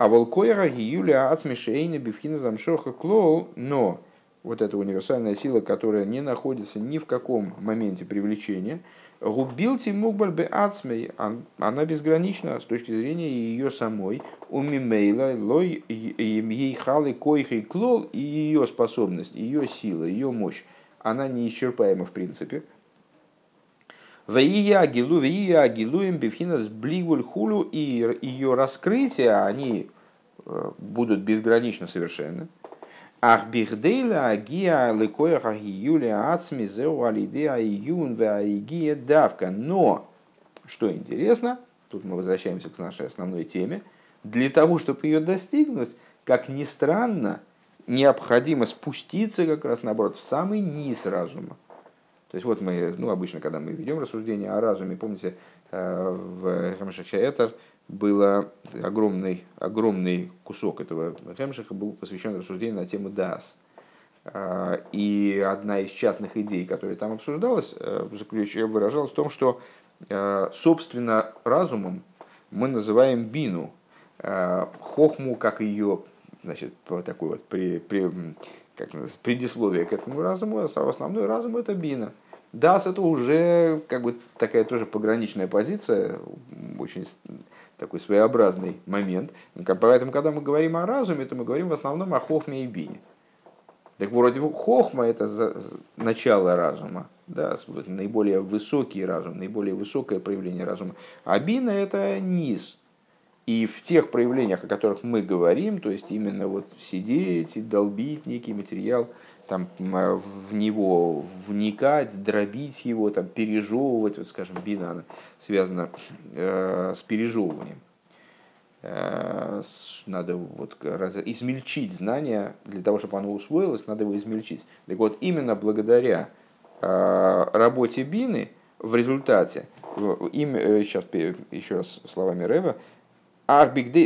А волкойра Юлия Ацмишейна Бифхина Замшоха Клоу, но вот эта универсальная сила, которая не находится ни в каком моменте привлечения, губилти мукбальбе ацмей, она безгранична с точки зрения ее самой, у мимейла, лой, ей халы, койхи, клол, и ее способность, ее сила, ее мощь, она неисчерпаема в принципе. Вия агилу, вия агилуем бифхинас блигуль хулу, и ее раскрытия, они э, будут безгранично совершенно. Ах бихдейла агия лекоях агиюля ацми зеу алиде айюн ве айгия давка. Но, что интересно, тут мы возвращаемся к нашей основной теме, для того, чтобы ее достигнуть, как ни странно, необходимо спуститься как раз наоборот в самый низ разума. То есть вот мы, ну обычно, когда мы ведем рассуждение о разуме, помните, э, в Хамшахеэтер было огромный, огромный кусок этого Хемшиха был посвящен рассуждению на тему Дас. А, и одна из частных идей, которая там обсуждалась, э, выражалась в том, что, э, собственно, разумом мы называем бину, э, хохму, как ее, значит, такой вот при, при, как предисловие к этому разуму, а основной разум это бина. Дас это уже как бы такая тоже пограничная позиция, очень такой своеобразный момент. Поэтому, когда мы говорим о разуме, то мы говорим в основном о хохме и бине. Так вроде хохма – это начало разума, да, наиболее высокий разум, наиболее высокое проявление разума. А бина – это низ. И в тех проявлениях, о которых мы говорим, то есть именно вот сидеть и долбить некий материал – там, а, в него вникать, дробить его, там, пережевывать, вот, скажем, бина она связана э, с пережевыванием. Э, надо вот раз, измельчить знание, для того, чтобы оно усвоилось, надо его измельчить. Так вот, именно благодаря э, работе бины в результате, им, э, сейчас еще раз словами Рэба,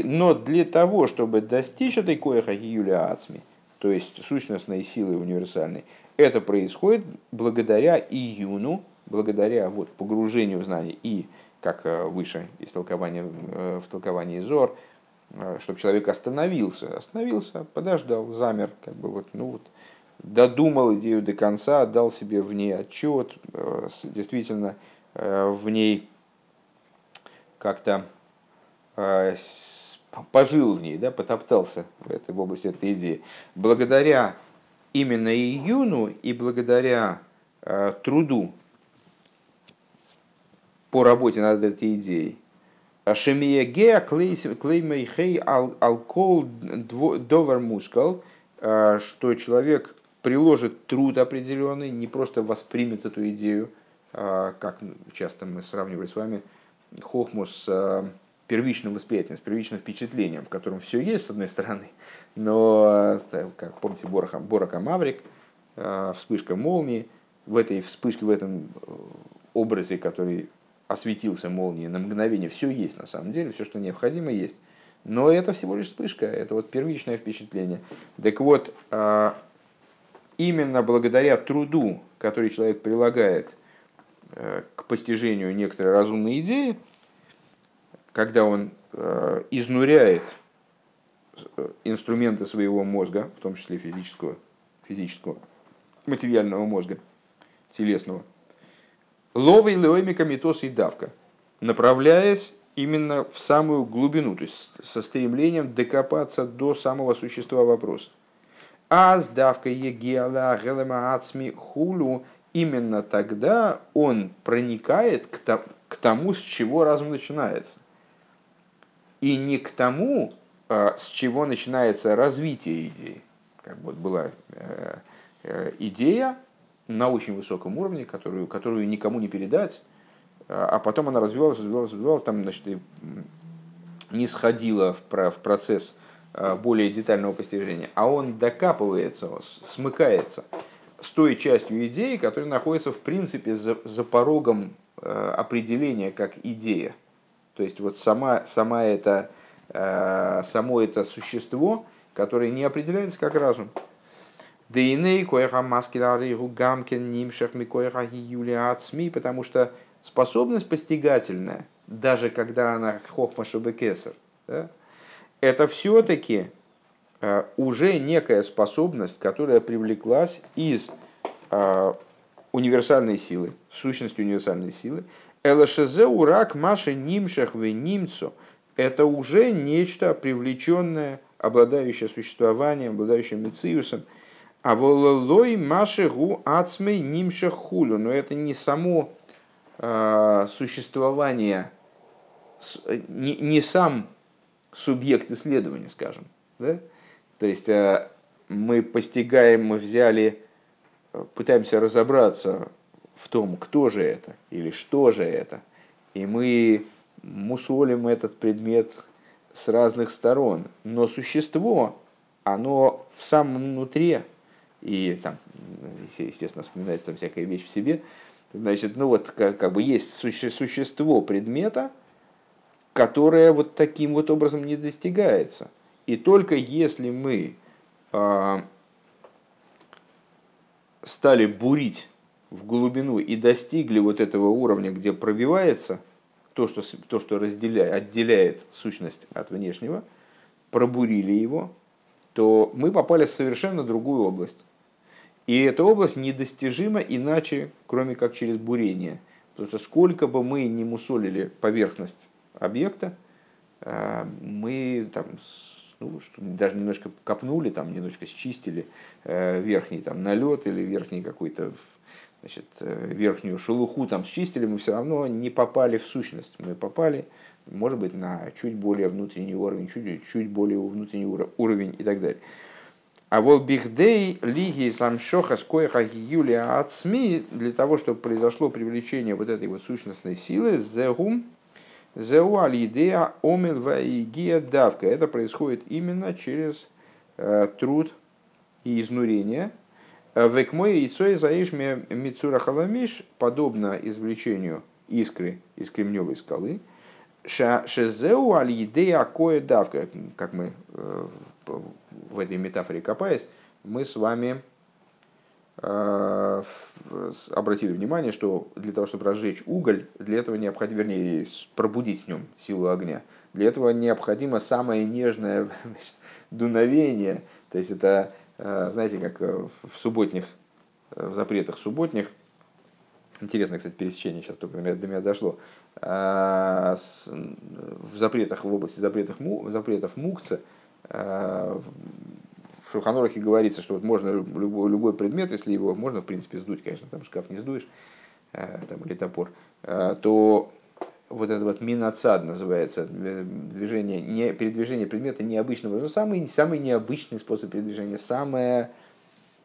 но для того, чтобы достичь этой коеха Юлия Ацми – то есть сущностной силы универсальной, это происходит благодаря июну, благодаря вот, погружению в знание и, как э, выше из толкования, э, в толковании Зор, э, чтобы человек остановился, остановился, подождал, замер, как бы вот, ну вот, додумал идею до конца, отдал себе в ней отчет, действительно в ней как-то пожил в ней, да, потоптался в этой в области этой идеи. Благодаря именно июну и благодаря э, труду по работе над этой идеей, Шемия геа клеймейхей алкол довер мускал, э, что человек приложит труд определенный, не просто воспримет эту идею, э, как часто мы сравнивали с вами хохму с э, первичным восприятием, с первичным впечатлением, в котором все есть, с одной стороны, но, э, как помните, Борока, Борока Маврик, э, вспышка молнии, в этой вспышке, в этом э, образе, который осветился молнией на мгновение, все есть на самом деле, все, что необходимо, есть. Но это всего лишь вспышка, это вот первичное впечатление. Так вот, именно благодаря труду, который человек прилагает к постижению некоторой разумной идеи, когда он э, изнуряет э, инструменты своего мозга, в том числе физического, физического, материального мозга, телесного, ловой леомика митос и давка, направляясь именно в самую глубину, то есть со стремлением докопаться до самого существа вопроса. А с давкой егиала гелема ацми хулу, именно тогда он проникает к тому, с чего разум начинается. И не к тому, с чего начинается развитие идеи. Как вот была идея на очень высоком уровне, которую, которую никому не передать, а потом она развивалась, развивалась, развивалась, там, значит, не сходила в, процесс Э, более детального постижения, а он докапывается, смыкается с той частью идеи, которая находится в принципе за, за порогом э, определения как идея. То есть вот сама, сама это, э, само это существо, которое не определяется как разум. Дейней коеха маскиларигу гамкин нимшах микоеха ацми, потому что способность постигательная, даже когда она хохма шабекесер, да, это все-таки э, уже некая способность, которая привлеклась из э, универсальной силы, сущности универсальной силы. Элашезе урак маши нимшах в нимцу. Это уже нечто привлеченное, обладающее существованием, обладающее мециусом. А вололой маши гу ацмей нимшах хулю. Но это не само э, существование, не, не сам субъект исследования, скажем. Да? То есть э, мы постигаем, мы взяли, пытаемся разобраться в том, кто же это или что же это. И мы мусолим этот предмет с разных сторон. Но существо, оно в самом внутри, и там, естественно, вспоминается там всякая вещь в себе, значит, ну вот как, как бы есть существо предмета, которая вот таким вот образом не достигается. И только если мы э, стали бурить в глубину и достигли вот этого уровня, где пробивается то, что, то, что разделяет, отделяет сущность от внешнего, пробурили его, то мы попали в совершенно другую область. И эта область недостижима иначе, кроме как через бурение. Потому что сколько бы мы ни мусолили поверхность объекта, э, мы там, ну, даже немножко копнули, там, немножко счистили э, верхний там, налет или верхний какой-то значит, э, верхнюю шелуху там счистили, мы все равно не попали в сущность. Мы попали, может быть, на чуть более внутренний уровень, чуть, чуть более внутренний уровень и так далее. А вот бихдей лиги самшоха скоеха юлия ацми для того, чтобы произошло привлечение вот этой вот сущностной силы, зегум, Зеу алидея омел ваигия давка. Это происходит именно через э, труд и изнурение. Век мой яйцо и заишме мицура халамиш, подобно извлечению искры из кремневой скалы. Шезеу алидея кое давка. Как мы э, в этой метафоре копаясь, мы с вами Э, обратили внимание, что для того, чтобы разжечь уголь, для этого необходимо, вернее, пробудить в нем силу огня, для этого необходимо самое нежное дуновение. То есть это, э, знаете, как в субботних, в запретах субботних, интересное, кстати, пересечение сейчас только до меня, до меня дошло, э, в запретах, в области запретов, запретов мукца, Шуханорахе говорится, что вот можно любой, любой предмет, если его можно, в принципе, сдуть, конечно, там шкаф не сдуешь, э, там, или топор, э, то вот это вот минацад называется, движение, не, передвижение предмета необычного, но самый, самый необычный способ передвижения, самое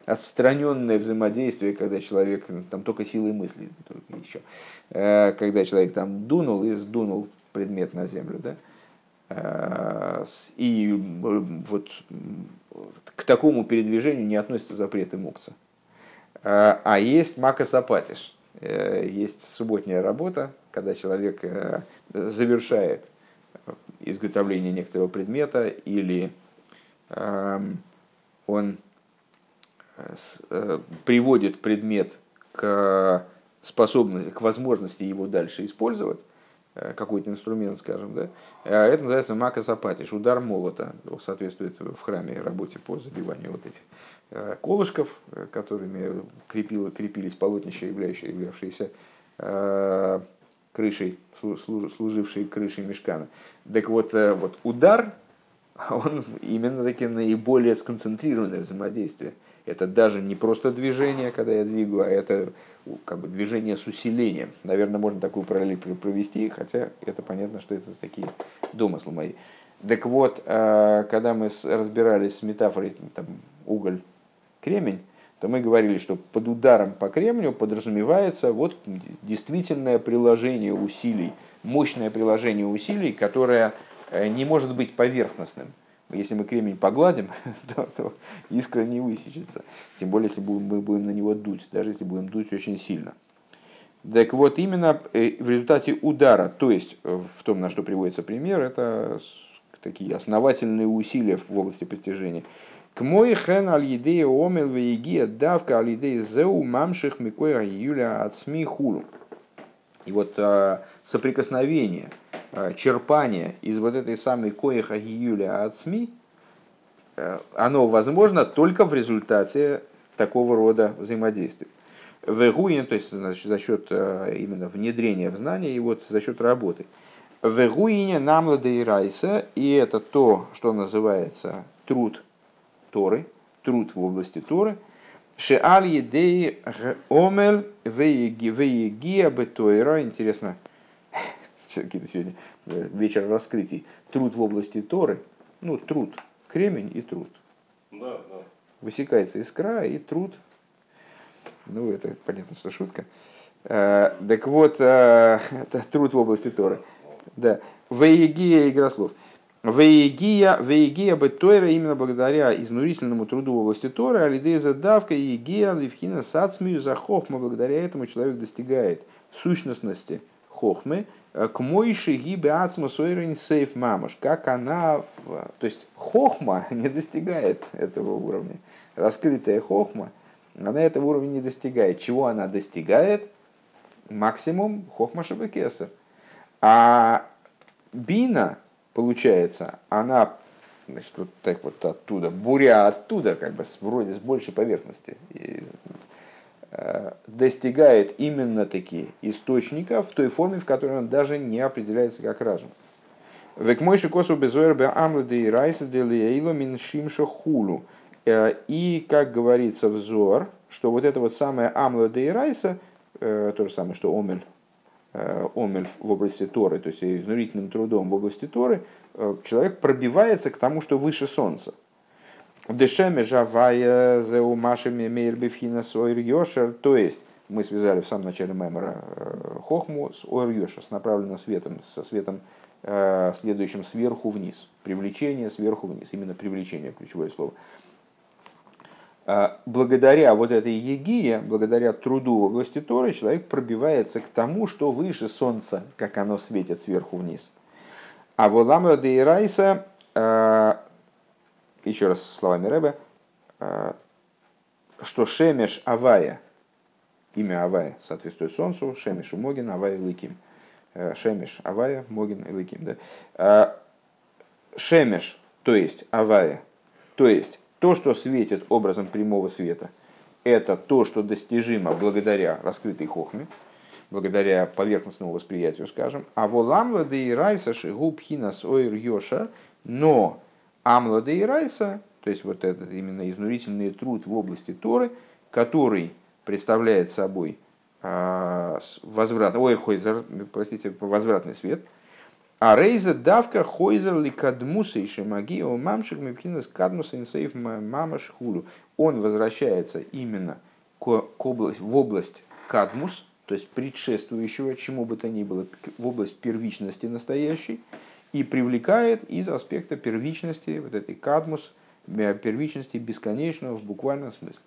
отстраненное взаимодействие, когда человек там только силой мысли, только еще, э, когда человек там дунул и сдунул предмет на землю, да, и вот к такому передвижению не относятся запреты мукца. А, есть макасапатиш, э, есть субботняя работа, когда человек э, завершает изготовление некоторого предмета или эм, он э, приводит предмет к способности, к возможности его дальше использовать, Э, какой-то инструмент, скажем, да, это называется макасапатиш, удар молота, соответствует в храме работе по забиванию вот этих э, колышков, э, которыми крепило, крепились полотнища, являющиеся, являвшиеся крышей, служившие крышей мешкана. Так вот, вот удар он именно таки наиболее сконцентрированное взаимодействие. Это даже не просто движение, когда я двигаю, а это как бы движение с усилением. Наверное, можно такую параллель провести, хотя это понятно, что это такие домыслы мои. Так вот, э, когда мы разбирались с метафорой там, уголь, кремень, то мы говорили, что под ударом по кремню подразумевается вот действительное приложение усилий, мощное приложение усилий, которое э, не может быть поверхностным. Если мы кремень погладим, то, то искра не высечется. Тем более, если будем, мы будем на него дуть, даже если будем дуть очень сильно. Так вот, именно э, в результате удара, то есть э, в том, на что приводится пример, это такие основательные усилия в области постижения. К мой хен аль едея омел веегия давка аль едея зеу мамших микоя юля от сми хулу. И вот а, соприкосновение, а, черпание из вот этой самой коеха юля от СМИ, а, оно возможно только в результате такого рода взаимодействия. Вегуин, то есть значит, за счет именно внедрения в знания и вот за счет работы. Вегуине намлада и райса, и это то, что называется труд Торы, труд в области Торы, Шеаль едей омель веегия бетойра. Интересно, какие-то сегодня э, вечер раскрытий. Труд в области Торы. Ну, труд. Кремень и труд. Да, да. Высекается искра и труд. Ну, это понятно, что шутка. Э, так вот, это труд в области Торы. Да. Веегия игра слов. Веегия, веегия бы Тойра именно благодаря изнурительному труду в области Торы, алидеза давка и егия ливхина сацмию за хохма, благодаря этому человек достигает сущностности хохмы, к мойши гибе ацма сойрен сейф мамаш, как она, в... то есть хохма не достигает этого уровня, раскрытая хохма, она этого уровня не достигает. Чего она достигает? Максимум хохма шабекеса. А бина, получается, она значит, вот так вот оттуда, буря оттуда, как бы вроде с большей поверхности, и, э, достигает именно таки источника в той форме, в которой он даже не определяется как разум. Век мой шикосу безойр бе амлады и райса делиейло мин шимша хулу. Э, и, как говорится взор, что вот это вот самое амлада и райса, э, то же самое, что омель, Э, омель в области Торы, то есть изнурительным трудом в области Торы, э, человек пробивается к тому, что выше солнца. Дешеме жавая зеумашами мейрбифхина сойр йошер, то есть мы связали в самом начале мемора э, хохму с ойр йошер, с направленным светом, со светом, следующим сверху вниз. Привлечение сверху вниз, именно привлечение, ключевое слово. А, благодаря вот этой егие, благодаря труду в области Торы, человек пробивается к тому, что выше солнца, как оно светит сверху вниз. А волама де Райса, а, еще раз словами Рэбе, а, что Шемеш Авая, имя Авая соответствует солнцу, Шемеш Могин, Авая Лыким. Шемеш Авая, Могин и Лыким. Да? Шемеш, то есть Авая, то есть то, что светит образом прямого света, это то, что достижимо благодаря раскрытой хохме, благодаря поверхностному восприятию, скажем. А воламлада и райса шигуб хинас ойр йоша, но амлада и райса, то есть вот этот именно изнурительный труд в области Торы, который представляет собой а, возврат, ой, простите, возвратный свет – а рейза давка хойзер ли кадмуса и шимаги о мамшик мипхинас кадмуса инсейф мамаш хулю. Он возвращается именно к, к область, в область кадмус, то есть предшествующего чему бы то ни было, в область первичности настоящей, и привлекает из аспекта первичности, вот этой кадмус, первичности бесконечного в буквальном смысле.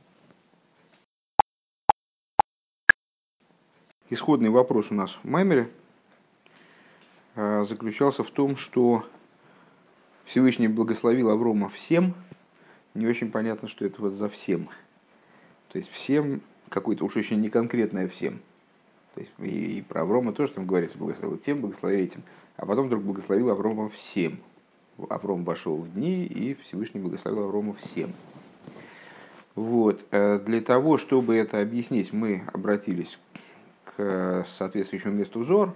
Исходный вопрос у нас в Маймере – Э, заключался в том, что Всевышний благословил Аврома всем. Не очень понятно, что это вот за всем. То есть всем, какой-то уж очень неконкретное всем. То есть и, и про Аврома тоже там говорится, благословил тем, благословил этим. А потом вдруг благословил Аврома всем. Авром вошел в дни, и Всевышний благословил Аврома всем. Вот. Э, для того, чтобы это объяснить, мы обратились к соответствующему месту взор,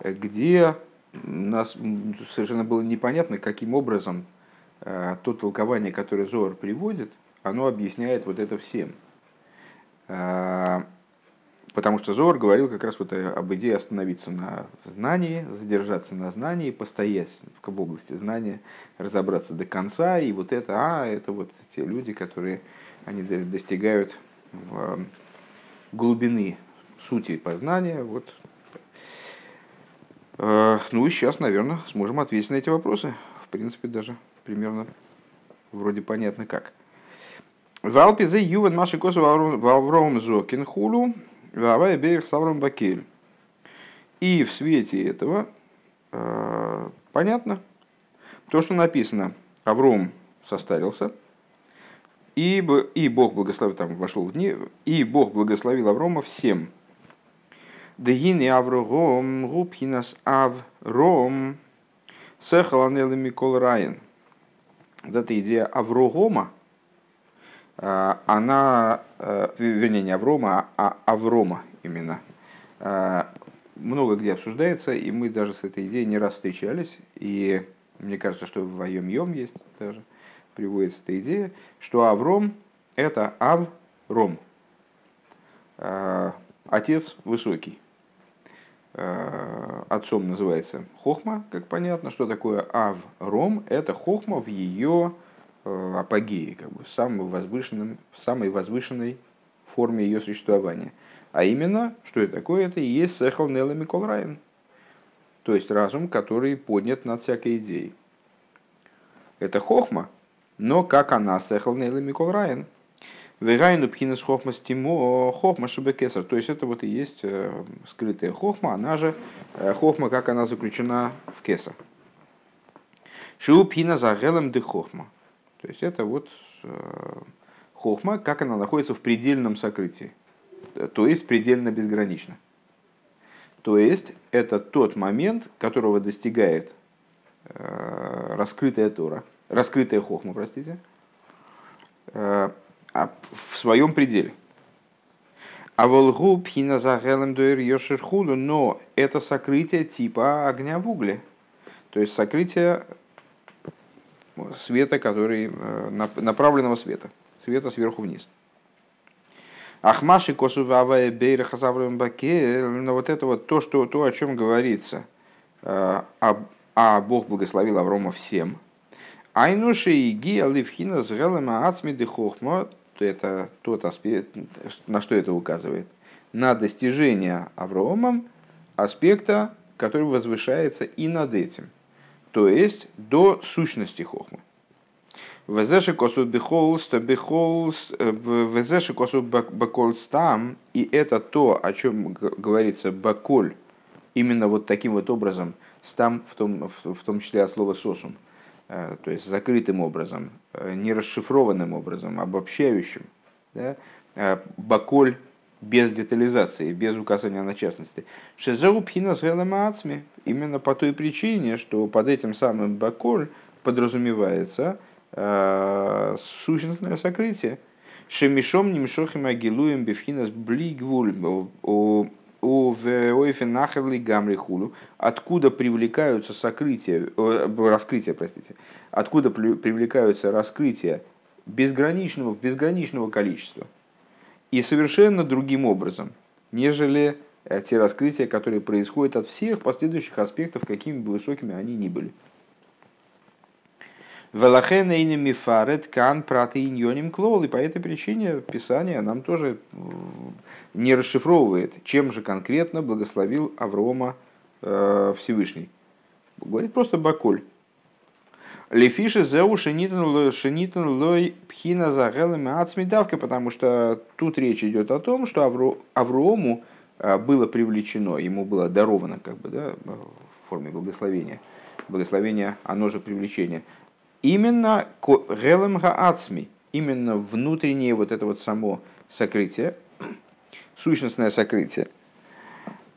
где нас совершенно было непонятно, каким образом то толкование, которое Зор приводит, оно объясняет вот это всем. Потому что Зор говорил как раз вот об идее остановиться на знании, задержаться на знании, постоять в области знания, разобраться до конца. И вот это, а, это вот те люди, которые они достигают глубины сути познания. Вот. Э, ну и сейчас, наверное, сможем ответить на эти вопросы. В принципе, даже примерно вроде понятно как. Валпизе ювен маши косу вавром зокин хулу Вавай Берег Саврам Бакель. И в свете этого э, понятно то, что написано. Авром состарился, и, и Бог благословил, там вошел в дни, и Бог благословил Аврома всем. Дегини Аврогом, Губхинас Авром, Сехаланелы Микол Райан. Вот эта идея Аврогома, а, она, э, вернее, не Аврома, а Аврома именно, а, много где обсуждается, и мы даже с этой идеей не раз встречались, и мне кажется, что в Айом Йом есть даже, приводится эта идея, что Авром – это Авром, а, отец высокий. Отцом называется Хохма, как понятно, что такое Авром – это Хохма в ее Э, апогее, как бы, в, самом возвышенном, в самой возвышенной форме ее существования. А именно, что это такое? Это и есть Сехал Нелла Микол Райан. То есть разум, который поднят над всякой идеей. Это хохма, но как она Сехал Нелла Микол Райан. Вегайну пхинес хохма стимо хохма шебекесар. То есть это вот и есть э, скрытая хохма, она же э, хохма, как она заключена в кеса. Шу пхина за гелем де хохма. То есть это вот э, хохма, как она находится в предельном сокрытии, то есть предельно безгранично. То есть это тот момент, которого достигает раскрытая Тора, раскрытая хохма, простите, в своем пределе. А волгу пхина загелем дуэр йошерхуду, но это сокрытие типа огня в угле. То есть сокрытие света, который, э, направленного света, света сверху вниз. Ахмаши косувавая бейра хазаврым баке, но вот это вот то, что, то, о чем говорится, а, а Бог благословил Аврома всем. Айнуши и ги аливхина с гелема ацмиды хохма, это тот аспект, на что это указывает, на достижение Авромом аспекта, который возвышается и над этим. То есть до сущности хохмы. Везеши косу бихолст, э, везеши косу бакольстам, и это то, о чем говорится баколь, именно вот таким вот образом, стам в том, в том числе от слова сосум, э, то есть закрытым образом, э, не расшифрованным образом, обобщающим. Да? Баколь без детализации, без указания на частности. Шезеу пхина с именно по той причине, что под этим самым баколь подразумевается э, сущностное сокрытие. Шемишом немшохим агилуем бифхинас блигвуль гамри хулу, откуда привлекаются сокрытия, раскрытия, простите, откуда привлекаются раскрытия безграничного, безграничного количества и совершенно другим образом, нежели э, те раскрытия, которые происходят от всех последующих аспектов, какими бы высокими они ни были. Велахенейними кан протеиньоним клол. И по этой причине Писание нам тоже не расшифровывает, чем же конкретно благословил Аврома э, Всевышний. Говорит просто Баколь. Лефиши зеу шенитан лой пхина загелами ацмидавка, потому что тут речь идет о том, что Авро, Аврому а, было привлечено, ему было даровано как бы, да, в форме благословения. Благословение, оно же привлечение. Именно гелем гаацми, именно внутреннее вот это вот само сокрытие, сущностное сокрытие.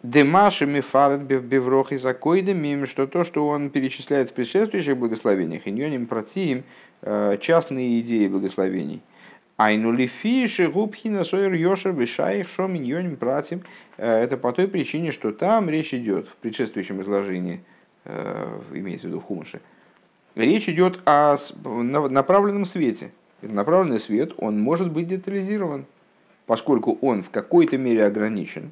Демаши мифарет беврох и закойдами, что то, что он перечисляет в предшествующих благословениях, иньоним протиим, э, частные идеи благословений. Айну лифиши губхина сойер йошер вишаих шом иньоним пратим. Э, это по той причине, что там речь идет в предшествующем изложении имеется в виду в Хумыше, речь идет о направленном свете. направленный свет, он может быть детализирован, поскольку он в какой-то мере ограничен,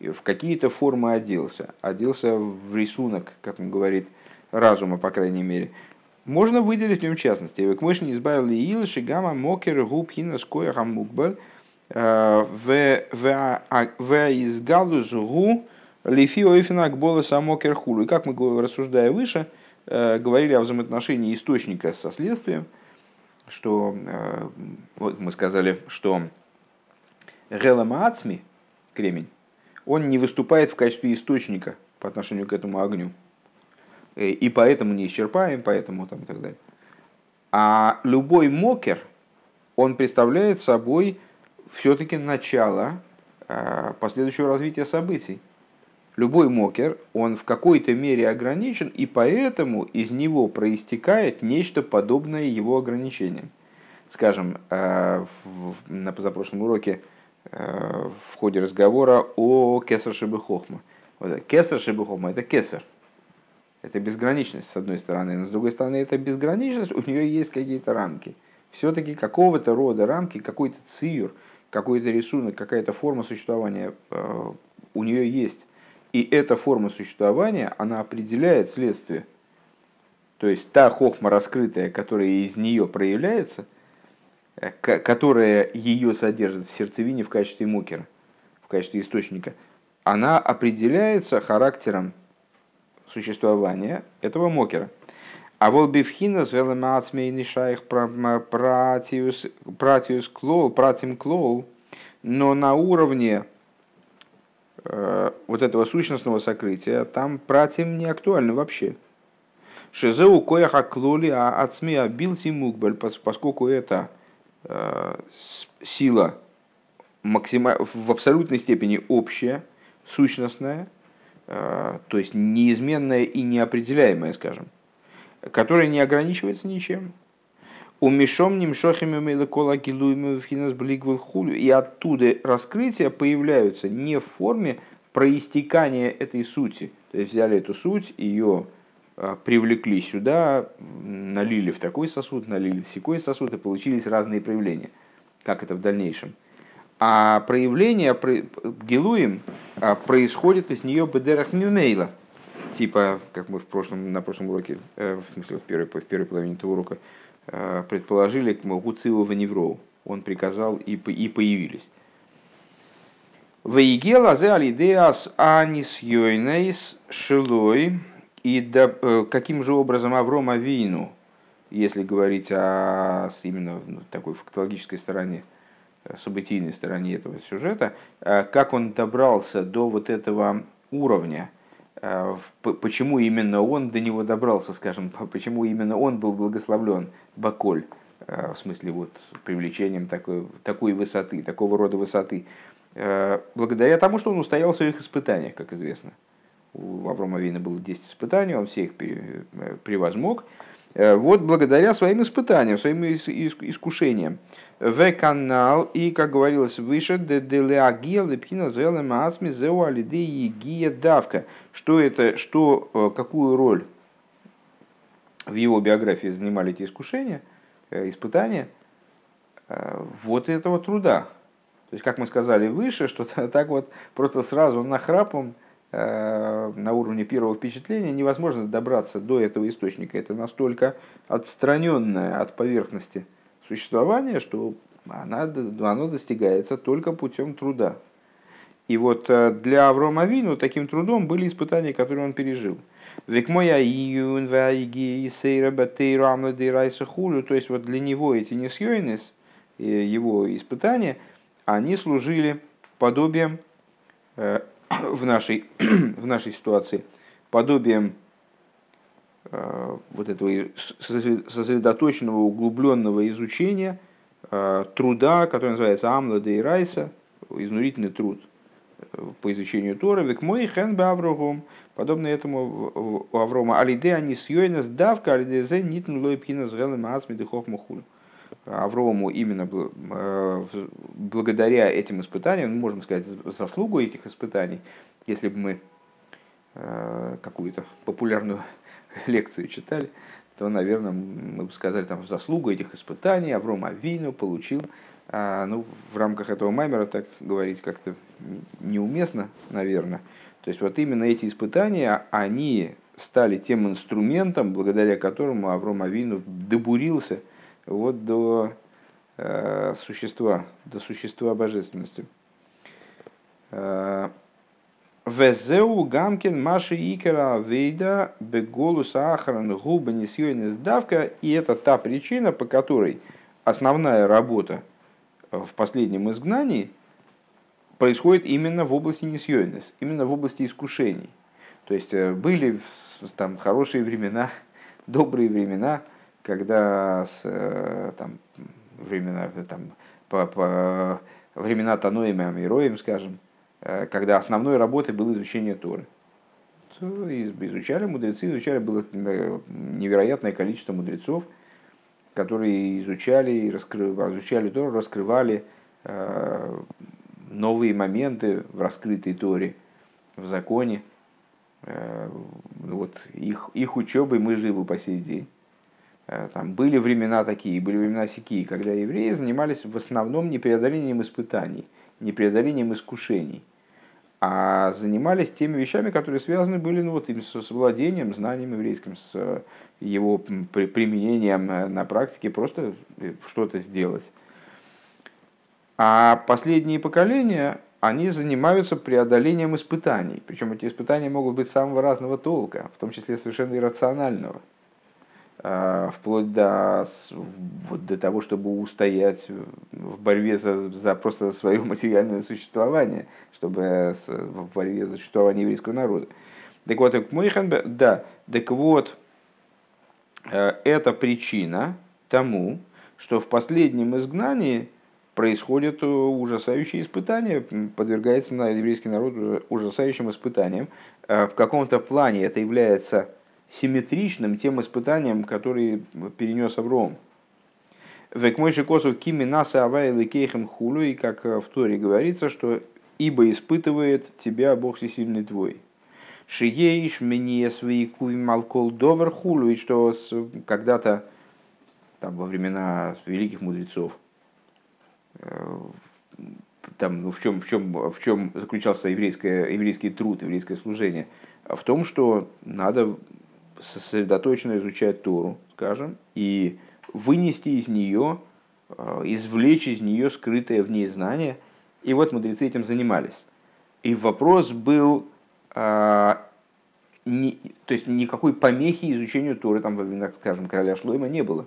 в какие-то формы оделся, оделся в рисунок, как он говорит, разума, по крайней мере, можно выделить в нем частности. К мышне избавили ил, шигама, мокер, губ, хина, скоя, хамукбаль, э, в а, изгалу зугу, лифи ойфинак болоса мокер хулу. И как мы, рассуждая выше, говорили о взаимоотношении источника со следствием, что э, вот мы сказали, что Гелама кремень, он не выступает в качестве источника по отношению к этому огню. Э, и поэтому не исчерпаем, поэтому там и так далее. А любой мокер, он представляет собой все-таки начало э, последующего развития событий. Любой мокер, он в какой-то мере ограничен, и поэтому из него проистекает нечто подобное его ограничениям. Скажем, э, на позапрошлом уроке в ходе разговора о кесар шибихохма. Вот, кесар шибихохма – это кесар – это безграничность, с одной стороны, но с другой стороны, это безграничность, у нее есть какие-то рамки. Все-таки какого-то рода рамки, какой-то циюр, какой-то рисунок, какая-то форма существования э, у нее есть. И эта форма существования, она определяет следствие. То есть та хохма раскрытая, которая из нее проявляется, э, которая ее содержит в сердцевине в качестве мукера, в качестве источника, она определяется характером существования этого мокера. А вот бифхина зелемацмейный шайх пратиус клол, пратим клол, но на уровне вот этого сущностного сокрытия там пратим не актуально вообще. Шизеу кояха клоли а ацми абилти мукбаль, поскольку это э, сила максима, в абсолютной степени общая, сущностная, Э, то есть неизменное и неопределяемое, скажем, которое не ограничивается ничем. У Мишом Нимшохими Мелакола Гилуими Финас Блигвел Хулю. И оттуда раскрытия появляются не в форме проистекания этой сути. То есть взяли эту суть, ее э, привлекли сюда, налили в такой сосуд, налили в секой сосуд, и получились разные проявления. Как это в дальнейшем. А проявление гилуем а, происходит из нее бедерах мюмейла. Типа, как мы в прошлом, на прошлом уроке, э, в смысле, в первой, в первой половине этого урока, предположили к Гуцилу Ваневроу. Он приказал и, и появились. Вейгела зе алидеас анис йойнейс шилой. И да, э, каким же образом Авром Авину, если говорить о именно ну, такой фактологической стороне, событийной стороне этого сюжета, э, как он добрался до вот этого уровня, э, почему именно он до него добрался, скажем, почему именно он был благословлен Баколь, э, в смысле вот привлечением такой, такой высоты, такого рода высоты, благодаря тому, что он устоял в своих испытаниях, как известно. У Аврома Вина было 10 испытаний, он все их превозмог. Вот благодаря своим испытаниям, своим искушениям в канал и, как говорилось выше, делеагия лепхина зелем асми зеу алиды егия давка. Что это, что, э, какую роль в его биографии занимали эти искушения, э, испытания, э, вот этого труда. То есть, как мы сказали выше, что так вот просто сразу нахрапом на уровне первого впечатления невозможно добраться до этого источника. Это настолько отстраненное от поверхности существования, что она, оно достигается только путем труда. И вот э, для Аврома Вину таким трудом были испытания, которые он пережил. Век моя июн ваиги сейра батейру хулю. То есть вот для него эти несъёйнес, его испытания, они служили подобием э, в нашей, в нашей ситуации, подобием Э, вот этого сосредоточенного, углубленного изучения э, труда, который называется Амлада и Райса, изнурительный труд э, по изучению Тора, век мой хен Аврогом, подобно этому у Аврома, алиде они съойнес давка, алиде зе нитн лой пхина згелем асми дыхов. Аврому именно благодаря этим испытаниям, мы можем сказать, заслугу этих испытаний, если бы мы какую-то популярную лекцию читали, то, наверное, мы бы сказали, там, в заслугу этих испытаний Авром Авину получил. А, ну, в рамках этого маймера так говорить как-то неуместно, наверное. То есть вот именно эти испытания, они стали тем инструментом, благодаря которому Авром Авину добурился вот до э, существа, до существа божественности. Э, Везеу гамкин маши икера вейда беголус ахран губа несъёйнес давка. И это та причина, по которой основная работа в последнем изгнании происходит именно в области несъёйнес, именно в области искушений. То есть э, были там хорошие времена, добрые времена, когда с, э, там, времена, там, по, по времена Таноем и Амироем, скажем, Э, когда основной работой было изучение Торы. Изучали мудрецы, изучали, было э, невероятное количество мудрецов, которые изучали, раскрывали, изучали Тору, раскрывали э, новые моменты в раскрытой Торе, в законе. Вот их, их учебой мы живы по сей день. Там были времена такие, были времена сякие, когда евреи занимались в основном непреодолением испытаний, непреодолением искушений – а занимались теми вещами, которые связаны были ну, вот, с, с владением, знанием еврейским, с э, его применением э, на практике, просто э, что-то сделать. А последние поколения, они занимаются преодолением испытаний. Причем эти испытания могут быть самого разного толка, в том числе совершенно иррационального – вплоть до, вот до того, чтобы устоять в борьбе за, за просто за свое материальное существование, чтобы в борьбе за существование еврейского народа. Так вот, да, так вот, э, это причина тому, что в последнем изгнании происходят ужасающие испытания, подвергается на еврейский народ ужасающим испытаниям. Э, в каком-то плане это является симметричным тем испытаниям, которые перенес Авром. Век мой косов кими наса авайлы кейхем хулу, и как в Торе говорится, что ибо испытывает тебя Бог всесильный твой. Шиеиш мне свои куви малкол довер хулу, и что когда-то там, во времена великих мудрецов, э, там, ну, в, чем, в, чем, в чем заключался еврейское, еврейский труд, еврейское служение? В том, что надо сосредоточенно изучать Тору, скажем, и вынести из нее, э, извлечь из нее скрытое в ней знание. И вот мудрецы этим занимались. И вопрос был, а, не, то есть никакой помехи изучению Торы, там, скажем, короля Шлойма не было.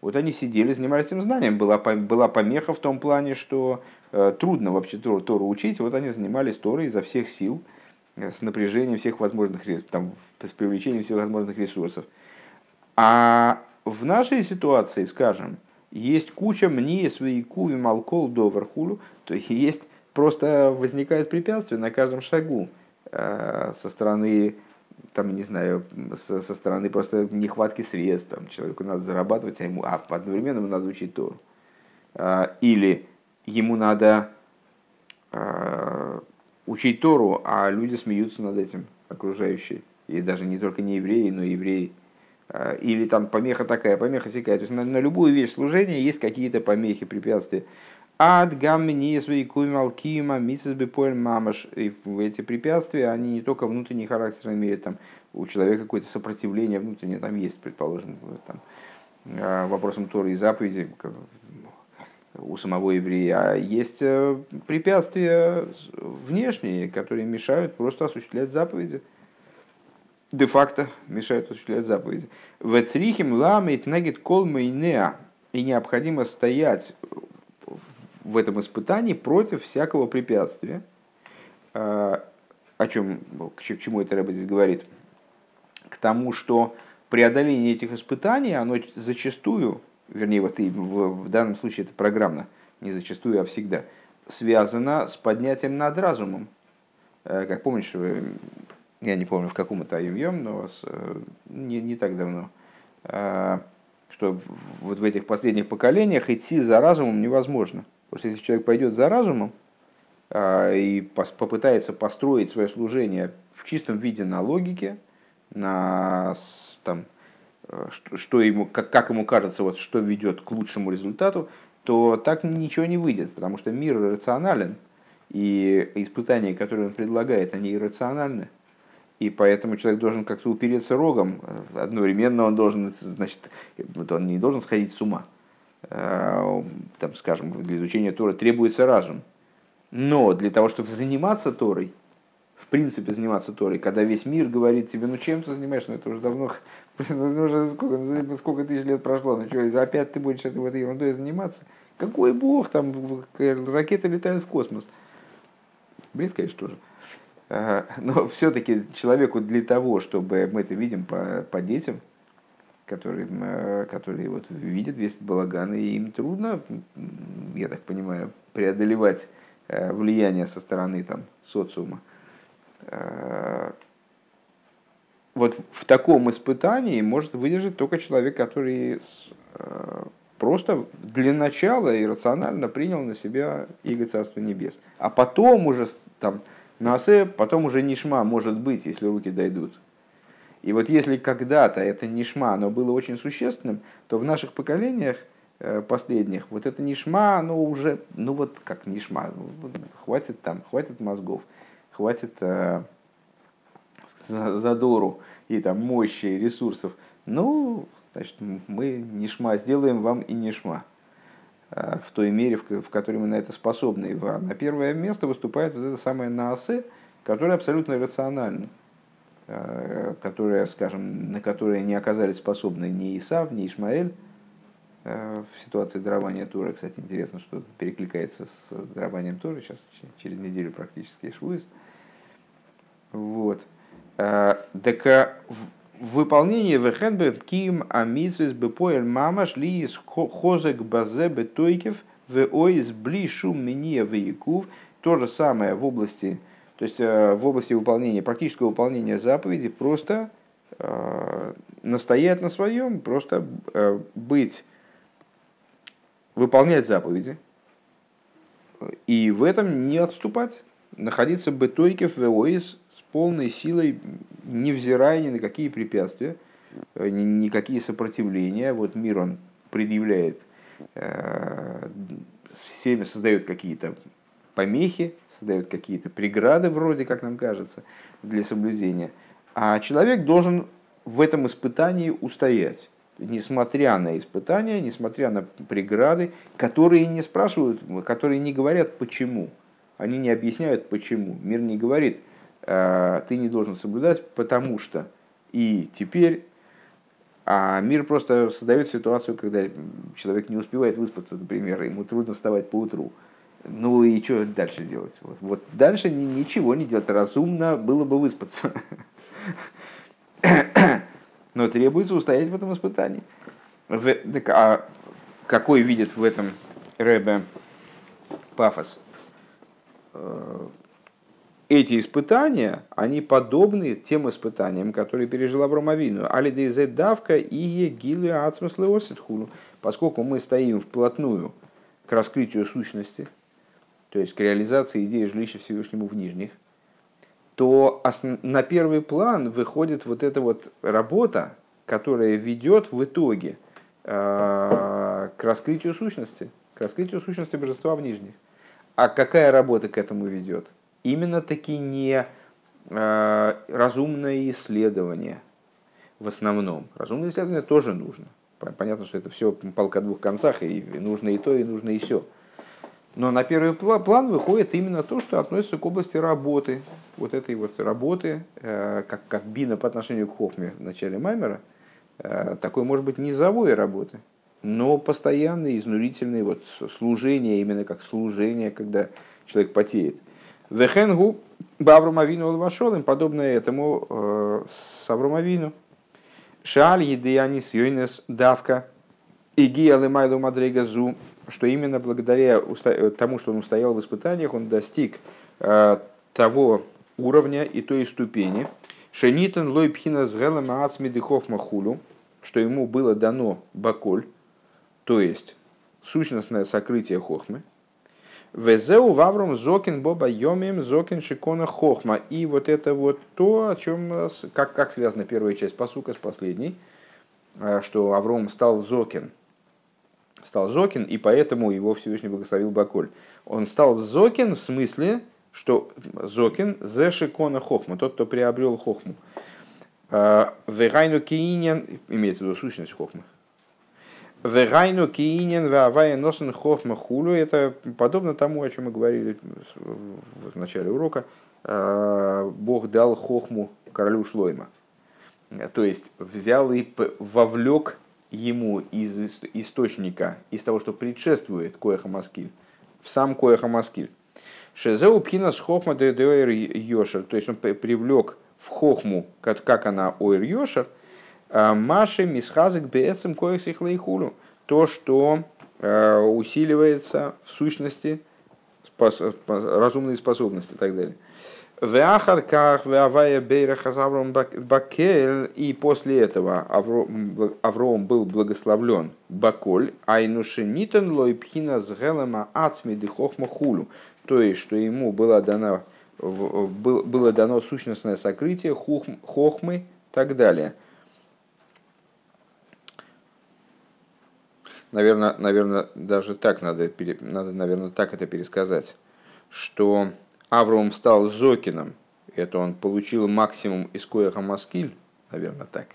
Вот они сидели, занимались этим знанием. Была, была помеха в том плане, что э, трудно вообще Тору, Тору учить. Вот они занимались Торой изо всех сил – с напряжением всех возможных, там, с привлечением всех возможных ресурсов. А в нашей ситуации, скажем, есть куча мне свои куви малкол до верхулю, то есть есть просто возникает препятствие на каждом шагу э, со стороны там, не знаю, со, со стороны просто нехватки средств, там, человеку надо зарабатывать, а ему а, одновременно ему надо учить Тору. А, или ему надо учить Тору, а люди смеются над этим, окружающие. И даже не только не евреи, но и евреи. А, или там помеха такая, помеха сякая. То есть на, на любую вещь служения есть какие-то помехи, препятствия. Ад гамми свои куймалкима мисс мамаш. И эти препятствия, они не только внутренний характер имеют, там, у человека какое-то сопротивление внутреннее там есть, предположим, там, вопросом Торы и заповеди, у самого еврея, а есть э, препятствия внешние, которые мешают просто осуществлять заповеди. Де-факто мешают осуществлять заповеди. В црихим ламит нагит кол мейнеа. И необходимо стоять в этом испытании против всякого препятствия. А, о чем, к чему это Рэба здесь говорит? К тому, что преодоление этих испытаний, оно зачастую вернее, вот и в, в данном случае это программно, не зачастую, а всегда, связано с поднятием над разумом. Э, как помнишь, я не помню в каком это айм но с, э, не, не так давно, э, что вот в этих последних поколениях идти за разумом невозможно. Потому что если человек пойдет за разумом, и попытается построить свое служение в чистом виде на логике, на там, что, что ему, как, как ему кажется, вот, что ведет к лучшему результату, то так ничего не выйдет, потому что мир рационален, и испытания, которые он предлагает, они иррациональны. И поэтому человек должен как-то упереться рогом. Одновременно он должен, значит, он не должен сходить с ума. Э, там, скажем, для изучения Тора требуется разум. Но для того, чтобы заниматься Торой, в принципе заниматься Торой, когда весь мир говорит тебе, ну чем ты занимаешься, ну это уже давно, ну, уже сколько, ну, сколько тысяч лет прошло, ну что, опять ты будешь этой, этой ерундой заниматься? Какой бог, там ракеты летают в космос. Бред, конечно, тоже. Но все-таки человеку для того, чтобы мы это видим по, по детям, которые, э, которые вот видят весь этот балаган, и им трудно, я так понимаю, преодолевать э, влияние со стороны там, социума. Э, вот в таком испытании может выдержать только человек, который просто для начала и рационально принял на себя иго Царства Небес. А потом уже там, на асе, потом уже нишма может быть, если руки дойдут. И вот если когда-то это нишма, оно было очень существенным, то в наших поколениях э, последних вот это нишма, оно уже, ну вот как нишма, ну, хватит там, хватит мозгов, хватит э, задору и там мощи, ресурсов. Ну, значит, мы нишма сделаем вам и нишма э, в той мере, в которой мы на это способны. А на первое место выступает вот это самое наасе, которое абсолютно иррационально, э, которое, скажем, на которое не оказались способны ни Исав, ни Ишмаэль э, в ситуации дарования Тура. Кстати, интересно, что перекликается с дарованием Тура. Сейчас через неделю практически Швуис. Вот. Так выполнение вехенбе ким амитсвис бепоэль мамаш ли из хозек базе бетойкев в ойс блишу миния веякув. То же самое в области, то есть э, в области выполнения, практического выполнения заповеди, просто э, настоять на своем, просто э, быть, выполнять заповеди, и в этом не отступать, находиться бетойкев в ойс полной силой, невзирая ни на какие препятствия, э, ни, никакие сопротивления. Вот мир он предъявляет, э, все время создает какие-то помехи, создает какие-то преграды, вроде как нам кажется, для соблюдения. А человек должен в этом испытании устоять, несмотря на испытания, несмотря на преграды, которые не спрашивают, которые не говорят почему. Они не объясняют почему. Мир не говорит, ты не должен соблюдать, потому что и теперь, а мир просто создает ситуацию, когда человек не успевает выспаться, например, ему трудно вставать по утру. Ну и что дальше делать? Вот, вот дальше ничего не делать. Разумно было бы выспаться. Но требуется устоять в этом испытании. Так, а какой видит в этом Рэбе пафос? Эти испытания, они подобны тем испытаниям, которые пережил Авраам Авину. Алидейзе давка и гилю ацмаслы осетхулу. Поскольку мы стоим вплотную к раскрытию сущности, то есть к реализации идеи жилища Всевышнему в нижних, то на первый план выходит вот эта вот работа, которая ведет в итоге э, к раскрытию сущности, к раскрытию сущности божества в нижних. А какая работа к этому ведет? Именно таки не э, разумное исследование в основном. Разумное исследование тоже нужно. Понятно, что это все палка о двух концах, и нужно и то, и нужно и все. Но на первый план выходит именно то, что относится к области работы. Вот этой вот работы, э, как, как бина по отношению к Хохме в начале Маймера, э, такой, может быть, низовой работы, но постоянной, изнурительной вот служение, именно как служение, когда человек потеет. Вехенгу Баврум Авину Лавашолым, подобное этому э, с Аврумавину. Шаль Едеянис Йойнес Давка и Гиалы Майлу Мадрейгазу, что именно благодаря тому, что он устоял в испытаниях, он достиг э, того уровня и той ступени, Шенитен лой пхина с гелем ацмидыхов махулю, что ему было дано баколь, то есть сущностное сокрытие хохмы, Везеу вавром зокин боба йомим зокин шикона хохма. И вот это вот то, о чем, как, как связана первая часть посука с последней, что Авром стал зокин. Стал зокин, и поэтому его Всевышний благословил Баколь. Он стал зокин в смысле, что зокин зе шикона хохма, тот, кто приобрел хохму. Вегайну киинен, имеется в виду сущность хохмы. Вегайну киинен вавая носен хохма хулю. Это подобно тому, о чем мы говорили в начале урока. Э, Бог дал хохму королю Шлойма. То есть взял и вовлек ему из источника, из того, что предшествует Коэха Маскиль, в сам Коэха Маскиль. Шезеу пхинас хохма дедуэр йошер. То есть он привлек в хохму, как, она ойр йошер, а, маши мисхазик бецем коих сихлейхулю. То, что э, усиливается в сущности разумные способности и так далее. Веахарках, веавая бейраха Авром Бакель, и после этого Авром был благословлен Баколь, айнушенитен лойпхина с гелема ацми дыхохма хулю, то есть, что ему было дано, было дано сущностное сокрытие хохмы и так далее. Наверное, наверное, даже так надо, надо, наверное, так это пересказать, что Авром стал Зокином, это он получил максимум из Коэха Маскиль, наверное, так.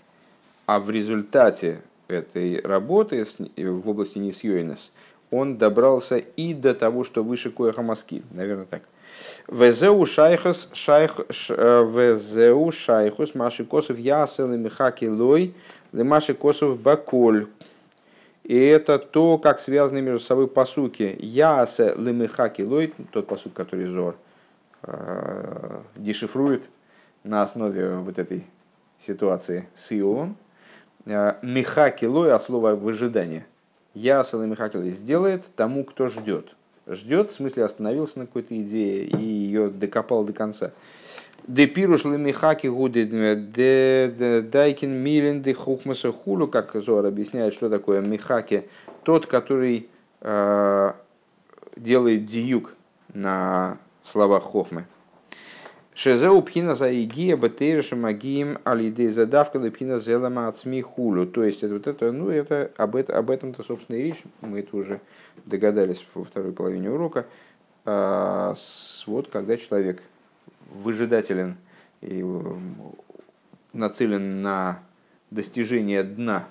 А в результате этой работы в области Нисьёйнес он добрался и до того, что выше Коэха Маскиль, наверное, так. Везеу шайхус, шайх, э, везеу шайхус, маши косов ясел и михаки лой, маши косов баколь. И это то, как связаны между собой посуки. Ясе лемихаки лой, тот посук, который Зор Э, дешифрует на основе вот этой ситуации с Ион. Э, Михакилой от слова выжидание. Ясал и Михакилой сделает тому, кто ждет. Ждет, в смысле остановился на какой-то идее и ее докопал до конца. Де пируш ли михаки гуди де дайкин милин де хухмаса хулу, как Зор объясняет, что такое михаки, тот, который э, делает диюк на словах Хохмы. Шезеу пхина за игия бетейрша магием алидей задавка пхина зелама от смехулю. То есть это вот это, ну это об, это, об этом-то собственно и речь. Мы это уже догадались во второй половине урока. А, с, вот когда человек выжидателен и нацелен на достижение дна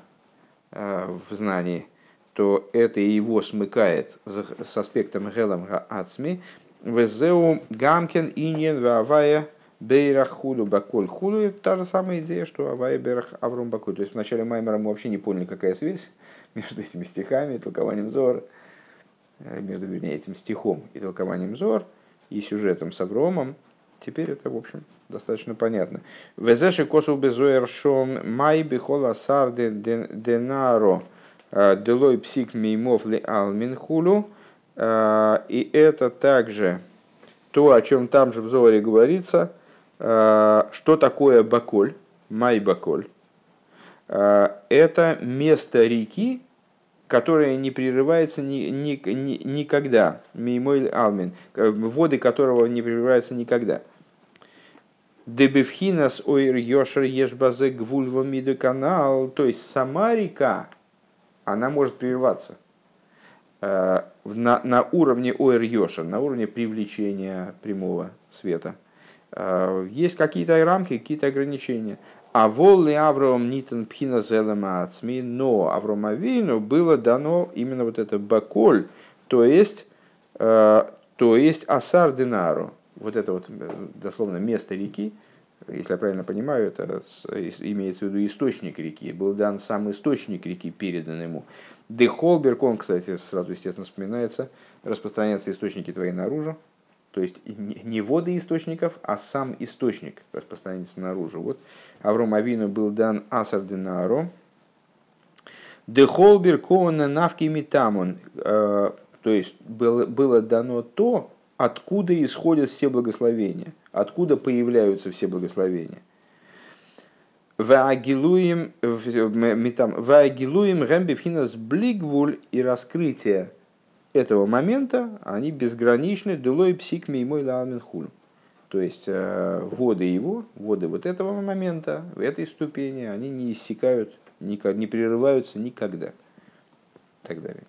а, в знании, то это его смыкает с аспектом гелам ацми, Везеу гамкен иньен вавая бейрах худу баколь худу. Это та же самая идея, что авая бейрах авром баколь. То есть в начале Маймера мы вообще не поняли, какая связь между этими стихами и толкованием Зора, э, между, вернее, этим стихом и толкованием Зор, и сюжетом с Авромом. Теперь это, в общем, достаточно понятно. Везеши косу безуэр шом май бихола сар денаро э, делой псик меймов ли алмин хулу. А, и это также то, о чем там же в Зоре говорится, а, что такое Баколь, Май Баколь. Это место реки, которое не прерывается ни, ни, ни, никогда. Мимой Алмин, воды которого не прерываются никогда. Дебевхинас ойр йошер ешбазе гвульва канал. То есть сама река, она может прерываться на, на уровне ОР Йоша, на уровне привлечения прямого света. А, есть какие-то рамки, какие-то ограничения. А волли Авраам Нитан Пхина Зелема Ацми, но Авраамовину было дано именно вот это баколь, то есть, а, то есть Асар Динару, вот это вот дословно место реки, если я правильно понимаю, это имеется в виду источник реки. Был дан сам источник реки, передан ему. Дехолберг, он, кстати, сразу, естественно, вспоминается, распространяются источники твои наружу. То есть не воды источников, а сам источник распространяется наружу. Вот Авром Авину был дан Асар Денаро. Дехолбер Коона Навки Митамон. Э, то есть было, было дано то, откуда исходят все благословения, откуда появляются все благословения – Ваагилуем Рэмби Финас Блигвуль и раскрытие этого момента, они безграничны, дулой псик мой ламин хуль. То есть э, воды его, воды вот этого момента, в этой ступени, они не иссякают, не прерываются никогда. И так далее.